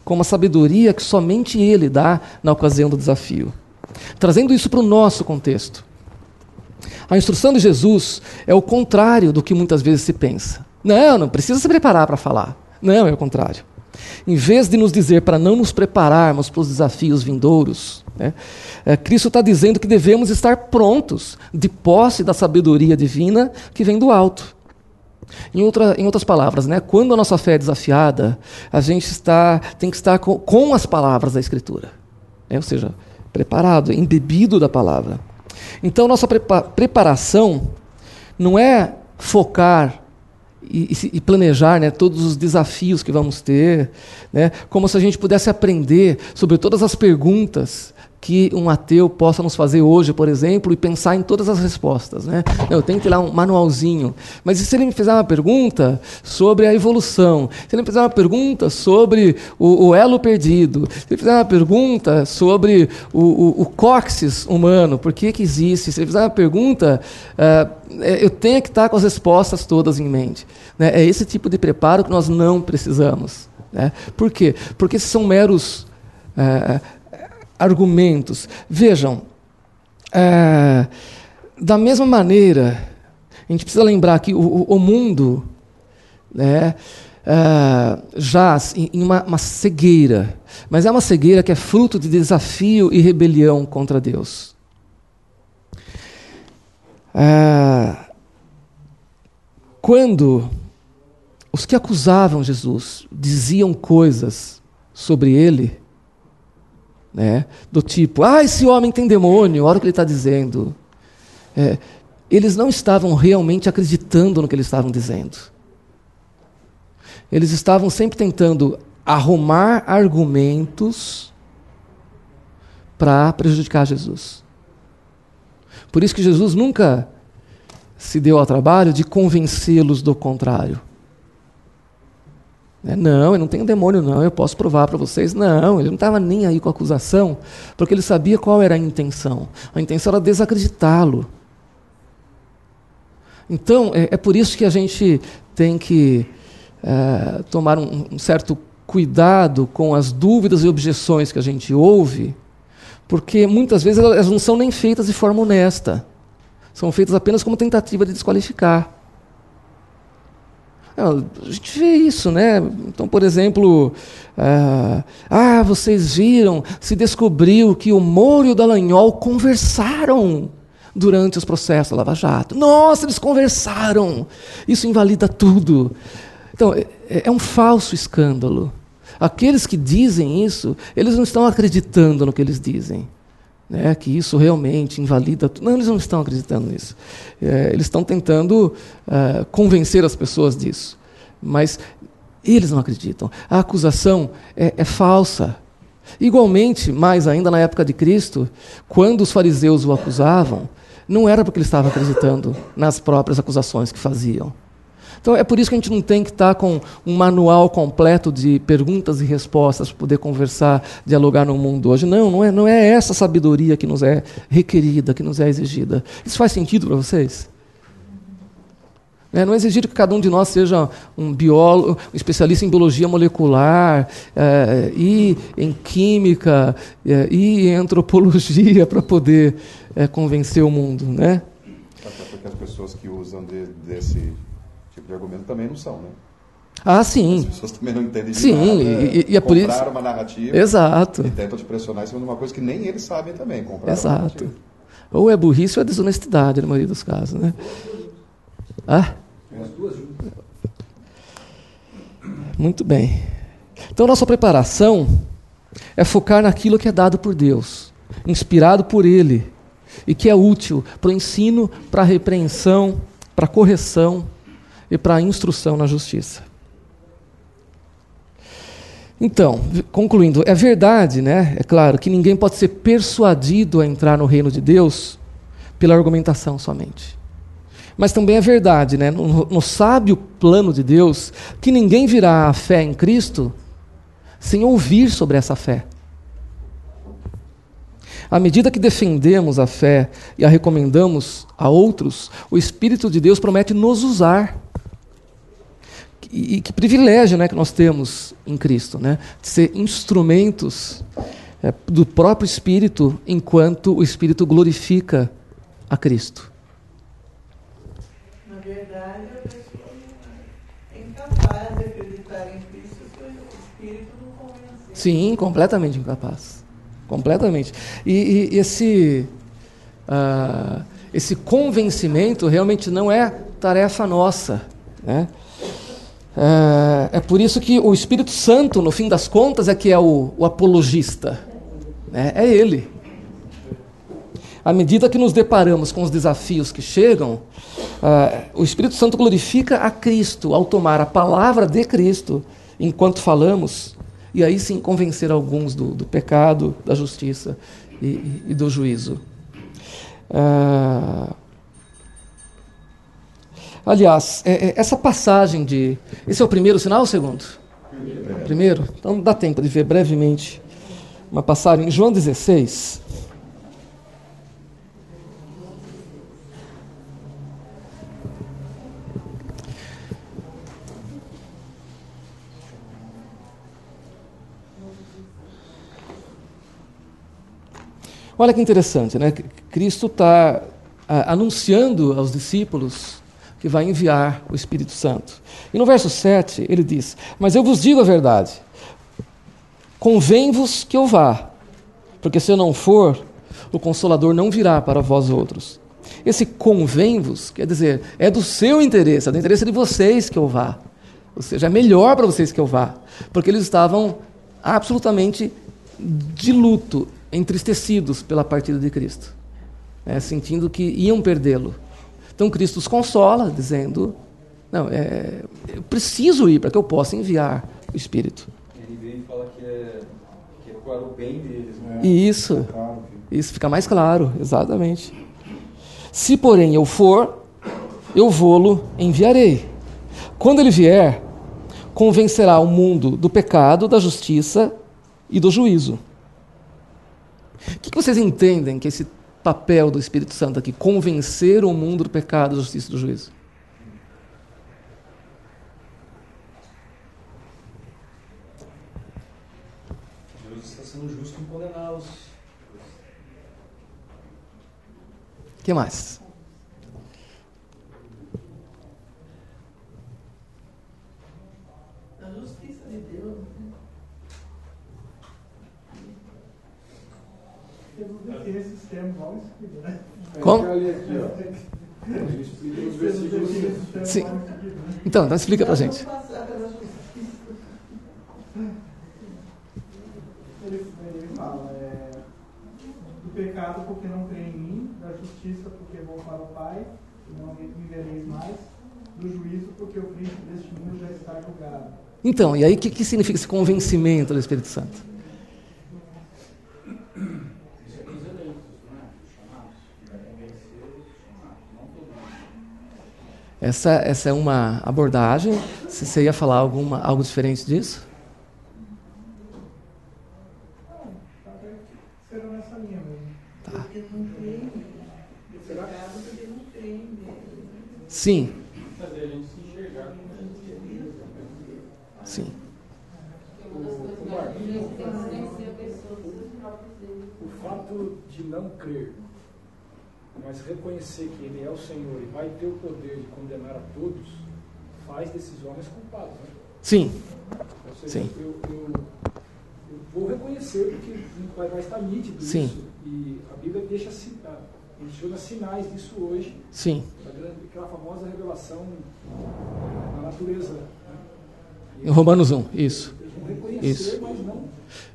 com uma sabedoria que somente Ele dá na ocasião do desafio. Trazendo isso para o nosso contexto. A instrução de Jesus é o contrário do que muitas vezes se pensa. Não, não precisa se preparar para falar. Não, é o contrário. Em vez de nos dizer para não nos prepararmos para os desafios vindouros, né, é, Cristo está dizendo que devemos estar prontos, de posse da sabedoria divina que vem do alto. Em, outra, em outras palavras, né, quando a nossa fé é desafiada, a gente está, tem que estar com, com as palavras da Escritura. Né, ou seja, preparado, embebido da palavra. Então, nossa preparação não é focar e, e, planejar né, todos os desafios que vamos ter, né, como se a gente pudesse aprender sobre todas as perguntas que um ateu possa nos fazer hoje, por exemplo, e pensar em todas as respostas. Né? Eu tenho que ir lá um manualzinho. Mas e se ele me fizer uma pergunta sobre a evolução? Se ele me fizer uma pergunta sobre o, o elo perdido? Se ele fizer uma pergunta sobre o, o, o cóccix humano, por que, que existe? Se ele fizer uma pergunta, uh, eu tenho que estar com as respostas todas em mente. Né? É esse tipo de preparo que nós não precisamos. Né? Por quê? Porque são meros uh, argumentos. Vejam, é, da mesma maneira, a gente precisa lembrar que o, o mundo né, é, jaz em, uma, uma cegueira, mas é uma cegueira que é fruto de desafio e rebelião contra Deus. É, quando os que acusavam Jesus diziam coisas sobre ele, né? do tipo, ah, esse homem tem demônio, olha o que ele está dizendo. É, eles não estavam realmente acreditando no que eles estavam dizendo. Eles estavam sempre tentando arrumar argumentos para prejudicar Jesus. Por isso que Jesus nunca se deu ao trabalho de convencê-los do contrário. Né? Não, eu não tenho demônio, não, eu posso provar para vocês. Não, ele não estava nem aí com a acusação, porque ele sabia qual era a intenção. A intenção era desacreditá-lo. Então, é, é, por isso que a gente tem que é, tomar um, um certo cuidado com as dúvidas e objeções que a gente ouve, porque muitas vezes elas não são nem feitas de forma honesta. São feitas apenas como tentativa de desqualificar. A gente vê isso, né? Então, por exemplo, ah, ah, vocês viram, se descobriu que o Moro e o Dallagnol conversaram durante os processos da Lava Jato. Nossa, eles conversaram! Isso invalida tudo. Então, é, é um falso escândalo. Aqueles que dizem isso, eles não estão acreditando no que eles dizem né, que isso realmente invalida tudo. Não, eles não estão acreditando nisso. É, eles estão tentando uh, convencer as pessoas disso. Mas eles não acreditam. A acusação é, é falsa. Igualmente, mais ainda na época de Cristo, quando os fariseus o acusavam, não era porque ele estava acreditando nas próprias acusações que faziam. Então é por isso que a gente não tem que estar com um manual completo de perguntas e respostas para poder conversar, dialogar no mundo hoje. Não, não é, não é essa sabedoria que nos é requerida, que nos é exigida. Isso faz sentido para vocês? É, não é exigido que cada um de nós seja um biólogo, um especialista em biologia molecular, é, e em química, é, e em antropologia [laughs] para poder é, convencer o mundo, né? Até porque as pessoas que usam de, desse tipo de argumento também não são, né? Ah, sim. As pessoas também não entendem de sim, nada. E, e é por isso. uma narrativa. Exato. E tentam te pressionar em cima de uma coisa que nem eles sabem também. Comprar Exato. Ou é burrice ou é desonestidade, na maioria dos casos, né? Ah? As duas juntas. Muito bem. Então, nossa preparação é focar naquilo que é dado por Deus, inspirado por Ele, e que é útil para o ensino, para a repreensão, para a correção e para a instrução na justiça. Então, concluindo, é verdade, né? É claro que ninguém pode ser persuadido a entrar no reino de Deus pela argumentação somente. Mas também é verdade, né? No, no sábio plano de Deus, que ninguém virá à fé em Cristo sem ouvir sobre essa fé. À medida que defendemos a fé e a recomendamos a outros, o Espírito de Deus promete nos usar. E, e que privilégio né, que nós temos em Cristo, né? de ser instrumentos é, do próprio Espírito enquanto o Espírito glorifica a Cristo. Na verdade, a pessoa é incapaz de acreditar em Cristo o Espírito não convencer. Sim, completamente incapaz. Completamente. E, e esse, uh, esse convencimento realmente não é tarefa nossa. Né? É, é, por isso que o Espírito Santo, no fim das contas, é que é o, o apologista. Né? É ele. À medida que nos deparamos com os desafios que chegam, uh, o Espírito Santo glorifica a Cristo ao tomar a palavra de Cristo enquanto falamos, e aí sim convencer alguns do, do pecado, da justiça e, e do juízo. Uh, aliás, é, é, essa passagem de. Esse é o primeiro sinal ou o segundo? Primeiro. primeiro? Então dá tempo de ver brevemente uma passagem em João 16. Olha que interessante, né? Cristo está anunciando aos discípulos que vai enviar o Espírito Santo. E no verso 7 ele diz: Mas eu vos digo a verdade, convém-vos que eu vá, porque se eu não for, o Consolador não virá para vós outros. Esse convém-vos quer dizer, é do seu interesse, é do interesse de vocês que eu vá. Ou seja, é melhor para vocês que eu vá. Porque eles estavam absolutamente de luto, entristecidos pela partida de Cristo, né, sentindo que iam perdê-lo. Então Cristo os consola, dizendo: Não, é, eu preciso ir para que eu possa enviar o Espírito. Ele vem e fala que é, que é para o bem deles. Né? Isso, isso fica mais claro, exatamente. Se, porém, eu for, eu vou-lo enviarei. Quando ele vier, convencerá o mundo do pecado, da justiça e do juízo. O que vocês entendem que esse papel do Espírito Santo aqui? Convencer o mundo do pecado, da justiça e do juízo. Deus está sendo justo em condená-los. O que mais? A justiça de Deus. Tem esses termos mal escritos, né? Como? Sim. Então, então explica pra gente. Ele, ele fala, é, do pecado porque não crê em mim, da justiça porque vou para o Pai, e não me vereis mais, do juízo porque o príncipe deste mundo já está julgado. Então, e aí o que, que significa esse convencimento do Espírito Santo? Essa, essa é uma abordagem. Se você ia falar alguma, algo diferente disso? Tá. Sim, Fazer a gente se enxergar como a gente sim. O fato de não crer, mas reconhecer que Ele é o Senhor e vai ter o poder de condenar a todos, faz desses homens culpados. Né? Sim, Ou seja, Sim. Eu, eu, eu vou reconhecer porque vai, vai estar nítido Sim. isso. E a Bíblia deixa menciona sinais disso hoje, sim. grande- aquela famosa revelação da natureza. Né? Em Romanos 1, isso. Isso. mas não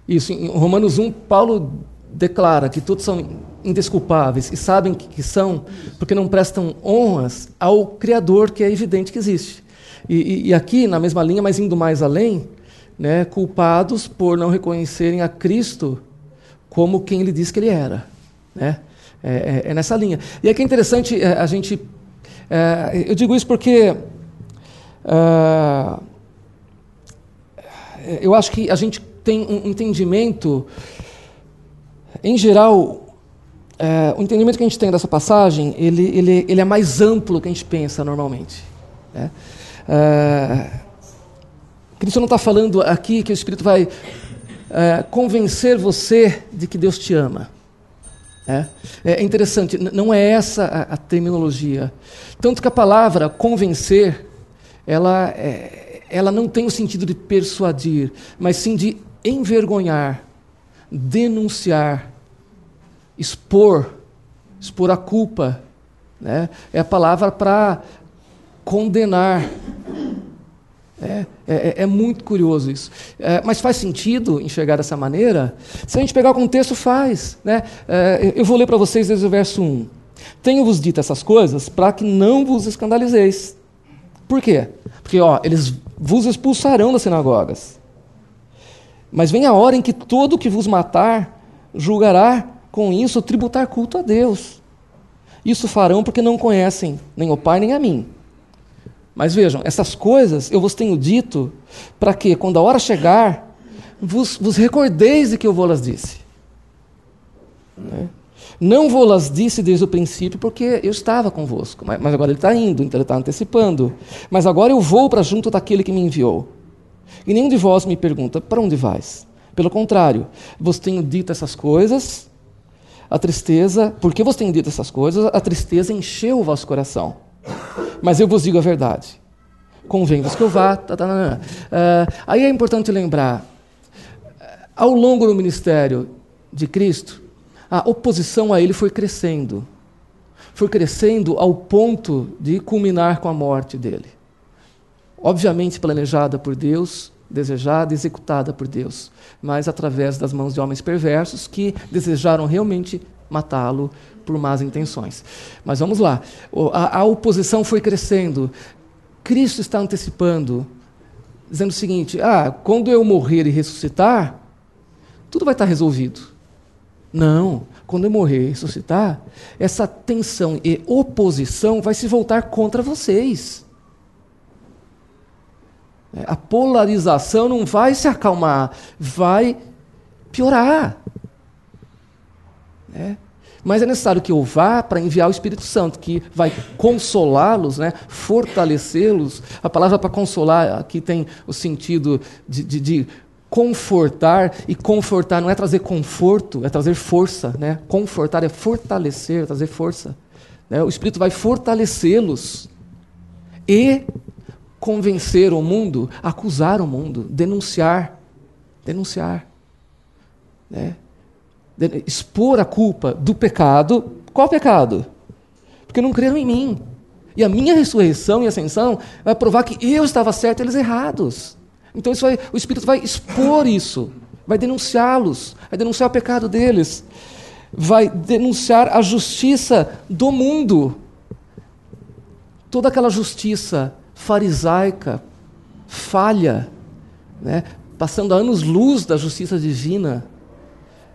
Isso, em Romanos 1, Paulo declara que todos são indesculpáveis e sabem que, são porque não prestam honras ao Criador que é evidente que existe. E, e- e aqui, na mesma linha, mas indo mais além, né, culpados por não reconhecerem a Cristo como quem ele disse que ele era. Né? É, é, é nessa linha. E aqui é interessante é, a gente. É, eu digo isso porque. É, eu acho que a gente tem um entendimento, em geral, é, o entendimento que a gente tem dessa passagem, ele, ele, ele é mais amplo que a gente pensa normalmente. Né? É, Cristo não está falando aqui que o Espírito vai é, convencer você de que Deus te ama. É, é interessante, não é essa a, a, terminologia. Tanto que a palavra convencer, ela, é, ela não tem o sentido de persuadir, mas sim de envergonhar, denunciar, expor, expor a culpa. Né? É a palavra para condenar. É, é, é, muito curioso isso. É, mas faz sentido enxergar dessa maneira? Se a gente pegar o contexto, faz. Né? É, eu vou ler para vocês desde o verso 1. Tenho-vos dito essas coisas para que não vos escandalizeis. Por quê? Porque ó, eles vos expulsarão das sinagogas. Mas vem a hora em que todo que vos matar julgará com isso tributar culto a Deus. Isso farão porque não conhecem nem o Pai nem a mim. Mas vejam, essas coisas eu vos tenho dito para que, quando a hora chegar, vos, vos recordeis de que eu vou-las disse. Né? Não vou-las disse desde o princípio, porque eu estava convosco. Mas, mas agora ele está indo, então ele está antecipando. Mas agora eu vou para junto daquele que me enviou. E nenhum de vós me pergunta: para onde vais? Pelo contrário, vos tenho dito essas coisas, a tristeza, porque vos tenho dito essas coisas, a tristeza encheu o vosso coração. Mas eu vos digo a verdade. Convém-vos que eu vá. Tá, tá, uh, aí é importante lembrar: ao longo do ministério de Cristo, a oposição a ele foi crescendo. Foi crescendo ao ponto de culminar com a morte dele. Obviamente planejada por Deus, desejada, executada por Deus, mas através das mãos de homens perversos que desejaram realmente matá-lo por más intenções. Mas vamos lá. A, a oposição foi crescendo. Cristo está antecipando, dizendo o seguinte: ah, quando eu morrer e ressuscitar, tudo vai estar resolvido. Não, quando eu morrer e ressuscitar, essa tensão e oposição vai se voltar contra vocês. A polarização não vai se acalmar, vai piorar. É. Mas é necessário que eu vá para enviar o Espírito Santo, que vai consolá-los, né, fortalecê-los. A palavra para consolar aqui tem o sentido de, de, de, confortar, e confortar não é trazer conforto, é trazer força. Né? Confortar é fortalecer, é trazer força. Né? O Espírito vai fortalecê-los e convencer o mundo, acusar o mundo, denunciar. Denunciar. Né? expor a culpa do pecado. Qual pecado? Porque não creram em mim. E a minha ressurreição e ascensão vai provar que eu estava certo e eles errados. Então vai, o Espírito vai expor isso, vai denunciá-los, vai denunciar o pecado deles, vai denunciar a justiça do mundo. Toda aquela justiça farisaica, falha, né? passando anos-luz da justiça divina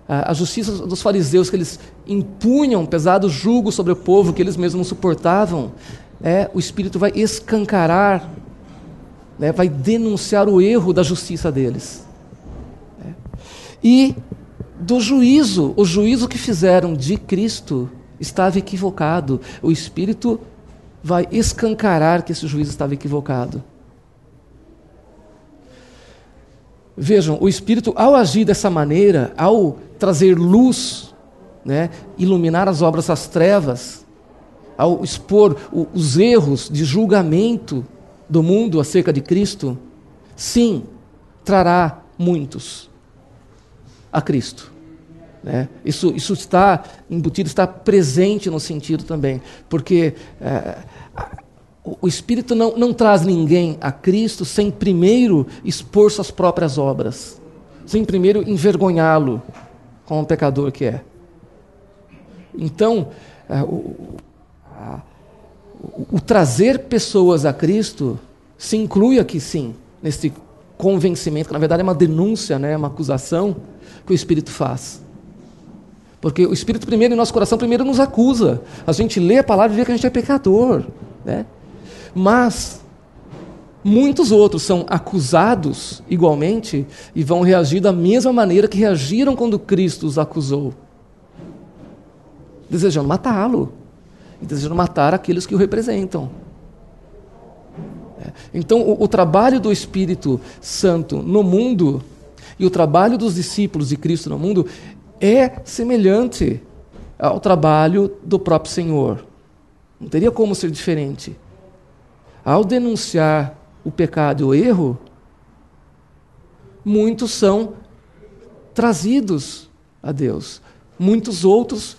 a justiça dos fariseus, que eles impunham pesado jugo sobre o povo que eles mesmos suportavam, é, o Espírito vai escancarar, né, vai denunciar o erro da justiça deles. É. E do juízo, o juízo que fizeram de Cristo estava equivocado. O Espírito vai escancarar que esse juízo estava equivocado. Vejam, o Espírito, ao agir dessa maneira, ao trazer luz, né, iluminar as obras das trevas, ao expor o, os erros de julgamento do mundo acerca de Cristo, sim, trará muitos a Cristo. Né? Isso, isso está embutido, está presente no sentido também, porque é, o Espírito não, não traz ninguém a Cristo sem primeiro expor suas próprias obras, sem primeiro envergonhá-lo, como um pecador que é. Então, é, o, o, o trazer pessoas a Cristo se inclui aqui sim, nesse convencimento, que na verdade é uma denúncia, né, uma acusação que o Espírito faz. Porque o Espírito primeiro em nosso coração primeiro nos acusa. A gente lê a palavra e vê que a gente é pecador, né? Mas muitos outros são acusados igualmente e vão reagir da mesma maneira que reagiram quando Cristo os acusou, desejando matá-lo e desejando matar aqueles que o representam. É. Então, o, o trabalho do Espírito Santo no mundo e o trabalho dos discípulos de Cristo no mundo é semelhante ao trabalho do próprio Senhor. Não teria como ser diferente. Ao denunciar o pecado e o erro, muitos são trazidos a Deus. Muitos outros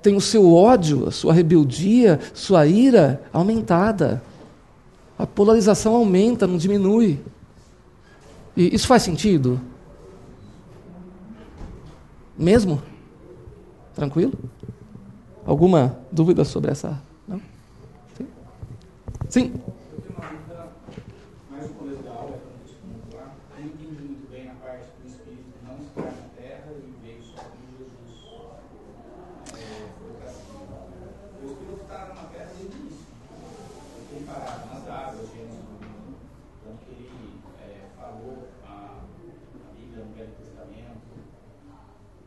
têm o seu ódio, a sua rebeldia, sua ira aumentada. A polarização aumenta, não diminui. E isso faz sentido? Mesmo? Tranquilo? Alguma dúvida sobre essa? Sim? mais no começo da aula, quando eu expondo lá, eu não entendi muito bem a parte do Espírito não estar na terra e veio só com Jesus. É, foi pra cima. O Espírito estava na terra desde o início. Ele tem parado nas águas, Gênesis 1, tanto que ele é, falou a, a Bíblia no Velho Testamento.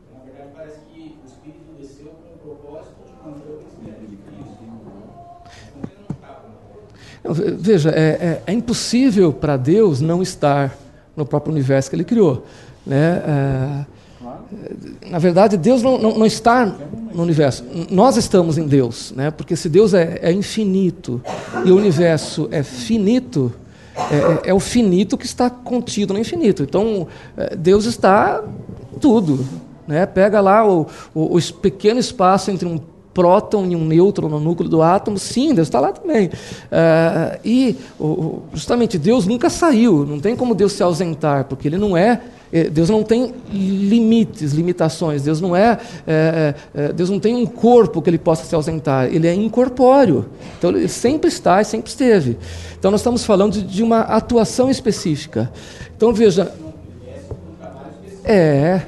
Então, na verdade, parece que o Espírito desceu com o propósito de manter o ministério de Cristo. Mas ele não estava na terra. Não, ve- Veja, é, é- é impossível para Deus não estar no próprio universo que Ele criou. Né? É, na verdade, Deus não, não, não está no universo. Nós estamos em Deus, né? porque se Deus é, é infinito e o universo é finito, é, é- é o finito que está contido no infinito. Então, Deus está tudo. Né? Pega lá o, o, o pequeno espaço entre um próton e um nêutron no núcleo do átomo, sim, Deus está lá também. Ah, e justamente Deus nunca saiu, não tem como Deus se ausentar, porque Ele não é. eh, Deus não tem limites, limitações. Deus não é, eh, eh, Deus não tem um corpo que ele possa se ausentar. Ele é incorpóreo. Então ele sempre está e sempre esteve. Então nós estamos falando de, de uma atuação específica. Então veja, é,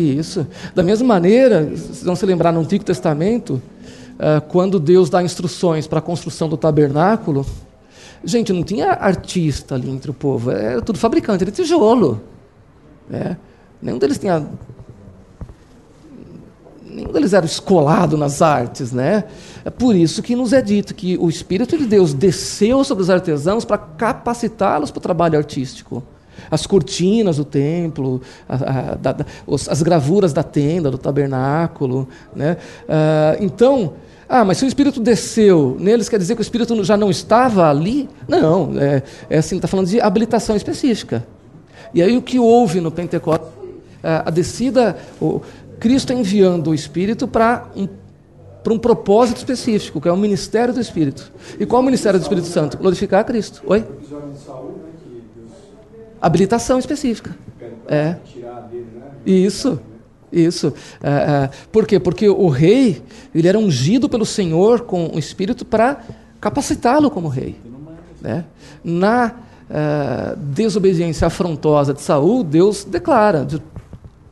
isso. Da mesma maneira, vocês vão se lembrar no Antigo Testamento, ah, quando Deus dá instruções para a construção do tabernáculo, gente, não tinha artista ali entre o povo, era tudo fabricante de tijolo. né? Nenhum deles tinha. Nenhum deles era escolado nas artes, né? É por isso que nos é dito que o Espírito de Deus desceu sobre os artesãos para capacitá-los para o trabalho artístico as cortinas do templo, a- a- da- da- os- as gravuras da tenda, do tabernáculo. Né? Ah, então, ah, mas se o Espírito desceu neles, quer dizer que o Espírito já não estava ali? Não, é, é assim, está falando de habilitação específica. E aí o que houve no Pentecostes ah, a descida, o, Cristo enviando o Espírito para um para um propósito específico, que é o ministério do Espírito. E qual é o ministério do Espírito Santo? Glorificar a Cristo. Oi? O episódio de Saul, né, que Deus Habilitação específica. É. tirar dele, né? Isso, isso. É, é, por quê? Porque o rei ele era ungido pelo Senhor com o Espírito para capacitá-lo como rei. Né? Na é, desobediência afrontosa de Saul, Deus declara: de-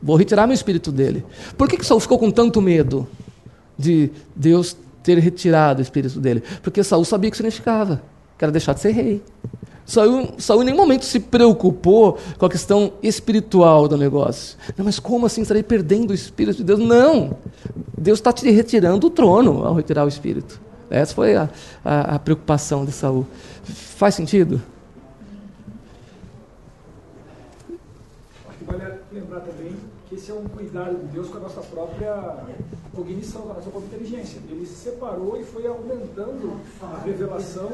vou retirar meu espírito dele. Por que, que Saul ficou com tanto medo de Deus ter retirado o espírito dele? Porque Saul sabia o que significava, que era deixar de ser rei. Saul, Saul em nenhum momento se preocupou com a questão espiritual do negócio. Não, mas como assim estarei perdendo o Espírito de Deus? Não! Deus está te retirando o trono ao retirar o Espírito. Essa foi a, a, a preocupação de Saul. Faz sentido? Acho que vale lembrar também que esse é um cuidado de Deus com a nossa própria cognição, com a nossa própria inteligência. Ele se separou e foi aumentando a revelação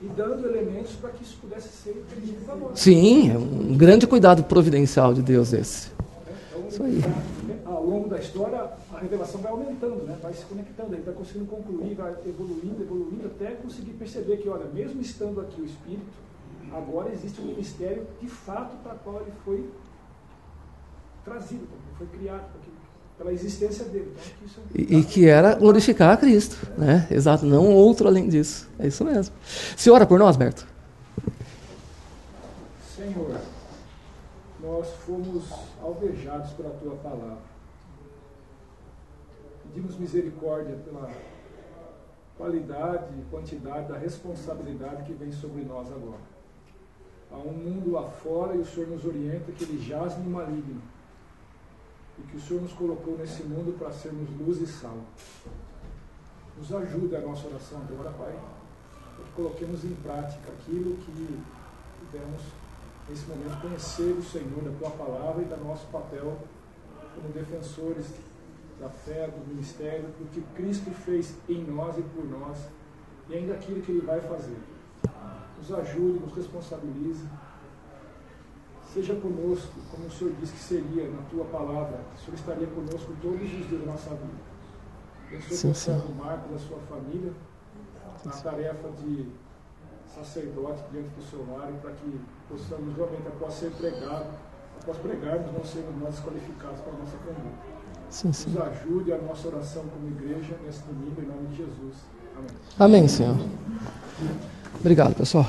e dando elementos para que isso pudesse ser entendido para. Sim, é um grande cuidado providencial de Deus esse. Então, Isso aí. ao longo da história, a revelação vai aumentando, né? vai se conectando, ele vai conseguindo concluir, vai evoluindo, evoluindo, até conseguir perceber que, olha, mesmo estando aqui o Espírito, agora existe um ministério de fato para qual ele foi trazido, foi criado, porque- pela existência dele. Então, é E, e que era glorificar a Cristo. Né? Exato, não outro além disso. É isso mesmo. Você ora por nós, Berto? Senhor, nós fomos alvejados pela tua palavra. Pedimos misericórdia pela qualidade e quantidade da responsabilidade que vem sobre nós agora. Há um mundo afora e o Senhor nos orienta que ele jaz no maligno. E que o Senhor nos colocou nesse mundo para sermos luz e sal. Nos ajude a nossa oração agora, Pai, para que coloquemos em prática aquilo que pudermos, nesse momento, conhecer o Senhor, da Tua palavra e do nosso papel como defensores da fé, do ministério, do que Cristo fez em nós e por nós, e ainda aquilo que Ele vai fazer. Nos ajude, nos responsabilize. Seja conosco, como o Senhor disse que seria na Tua palavra. O Senhor estaria conosco todos os dias da nossa vida. Abençoe o servo Marco da sua família, na tarefa de sacerdote diante do seu lar, para que possamos realmente, após ser pregado, após pregarmos, não sermos nós desqualificados para a nossa conduta. Sim, sim. Nos ajude a nossa oração como igreja nesse domingo, em nome de Jesus. Amém. Amém, Senhor. Obrigado, pessoal.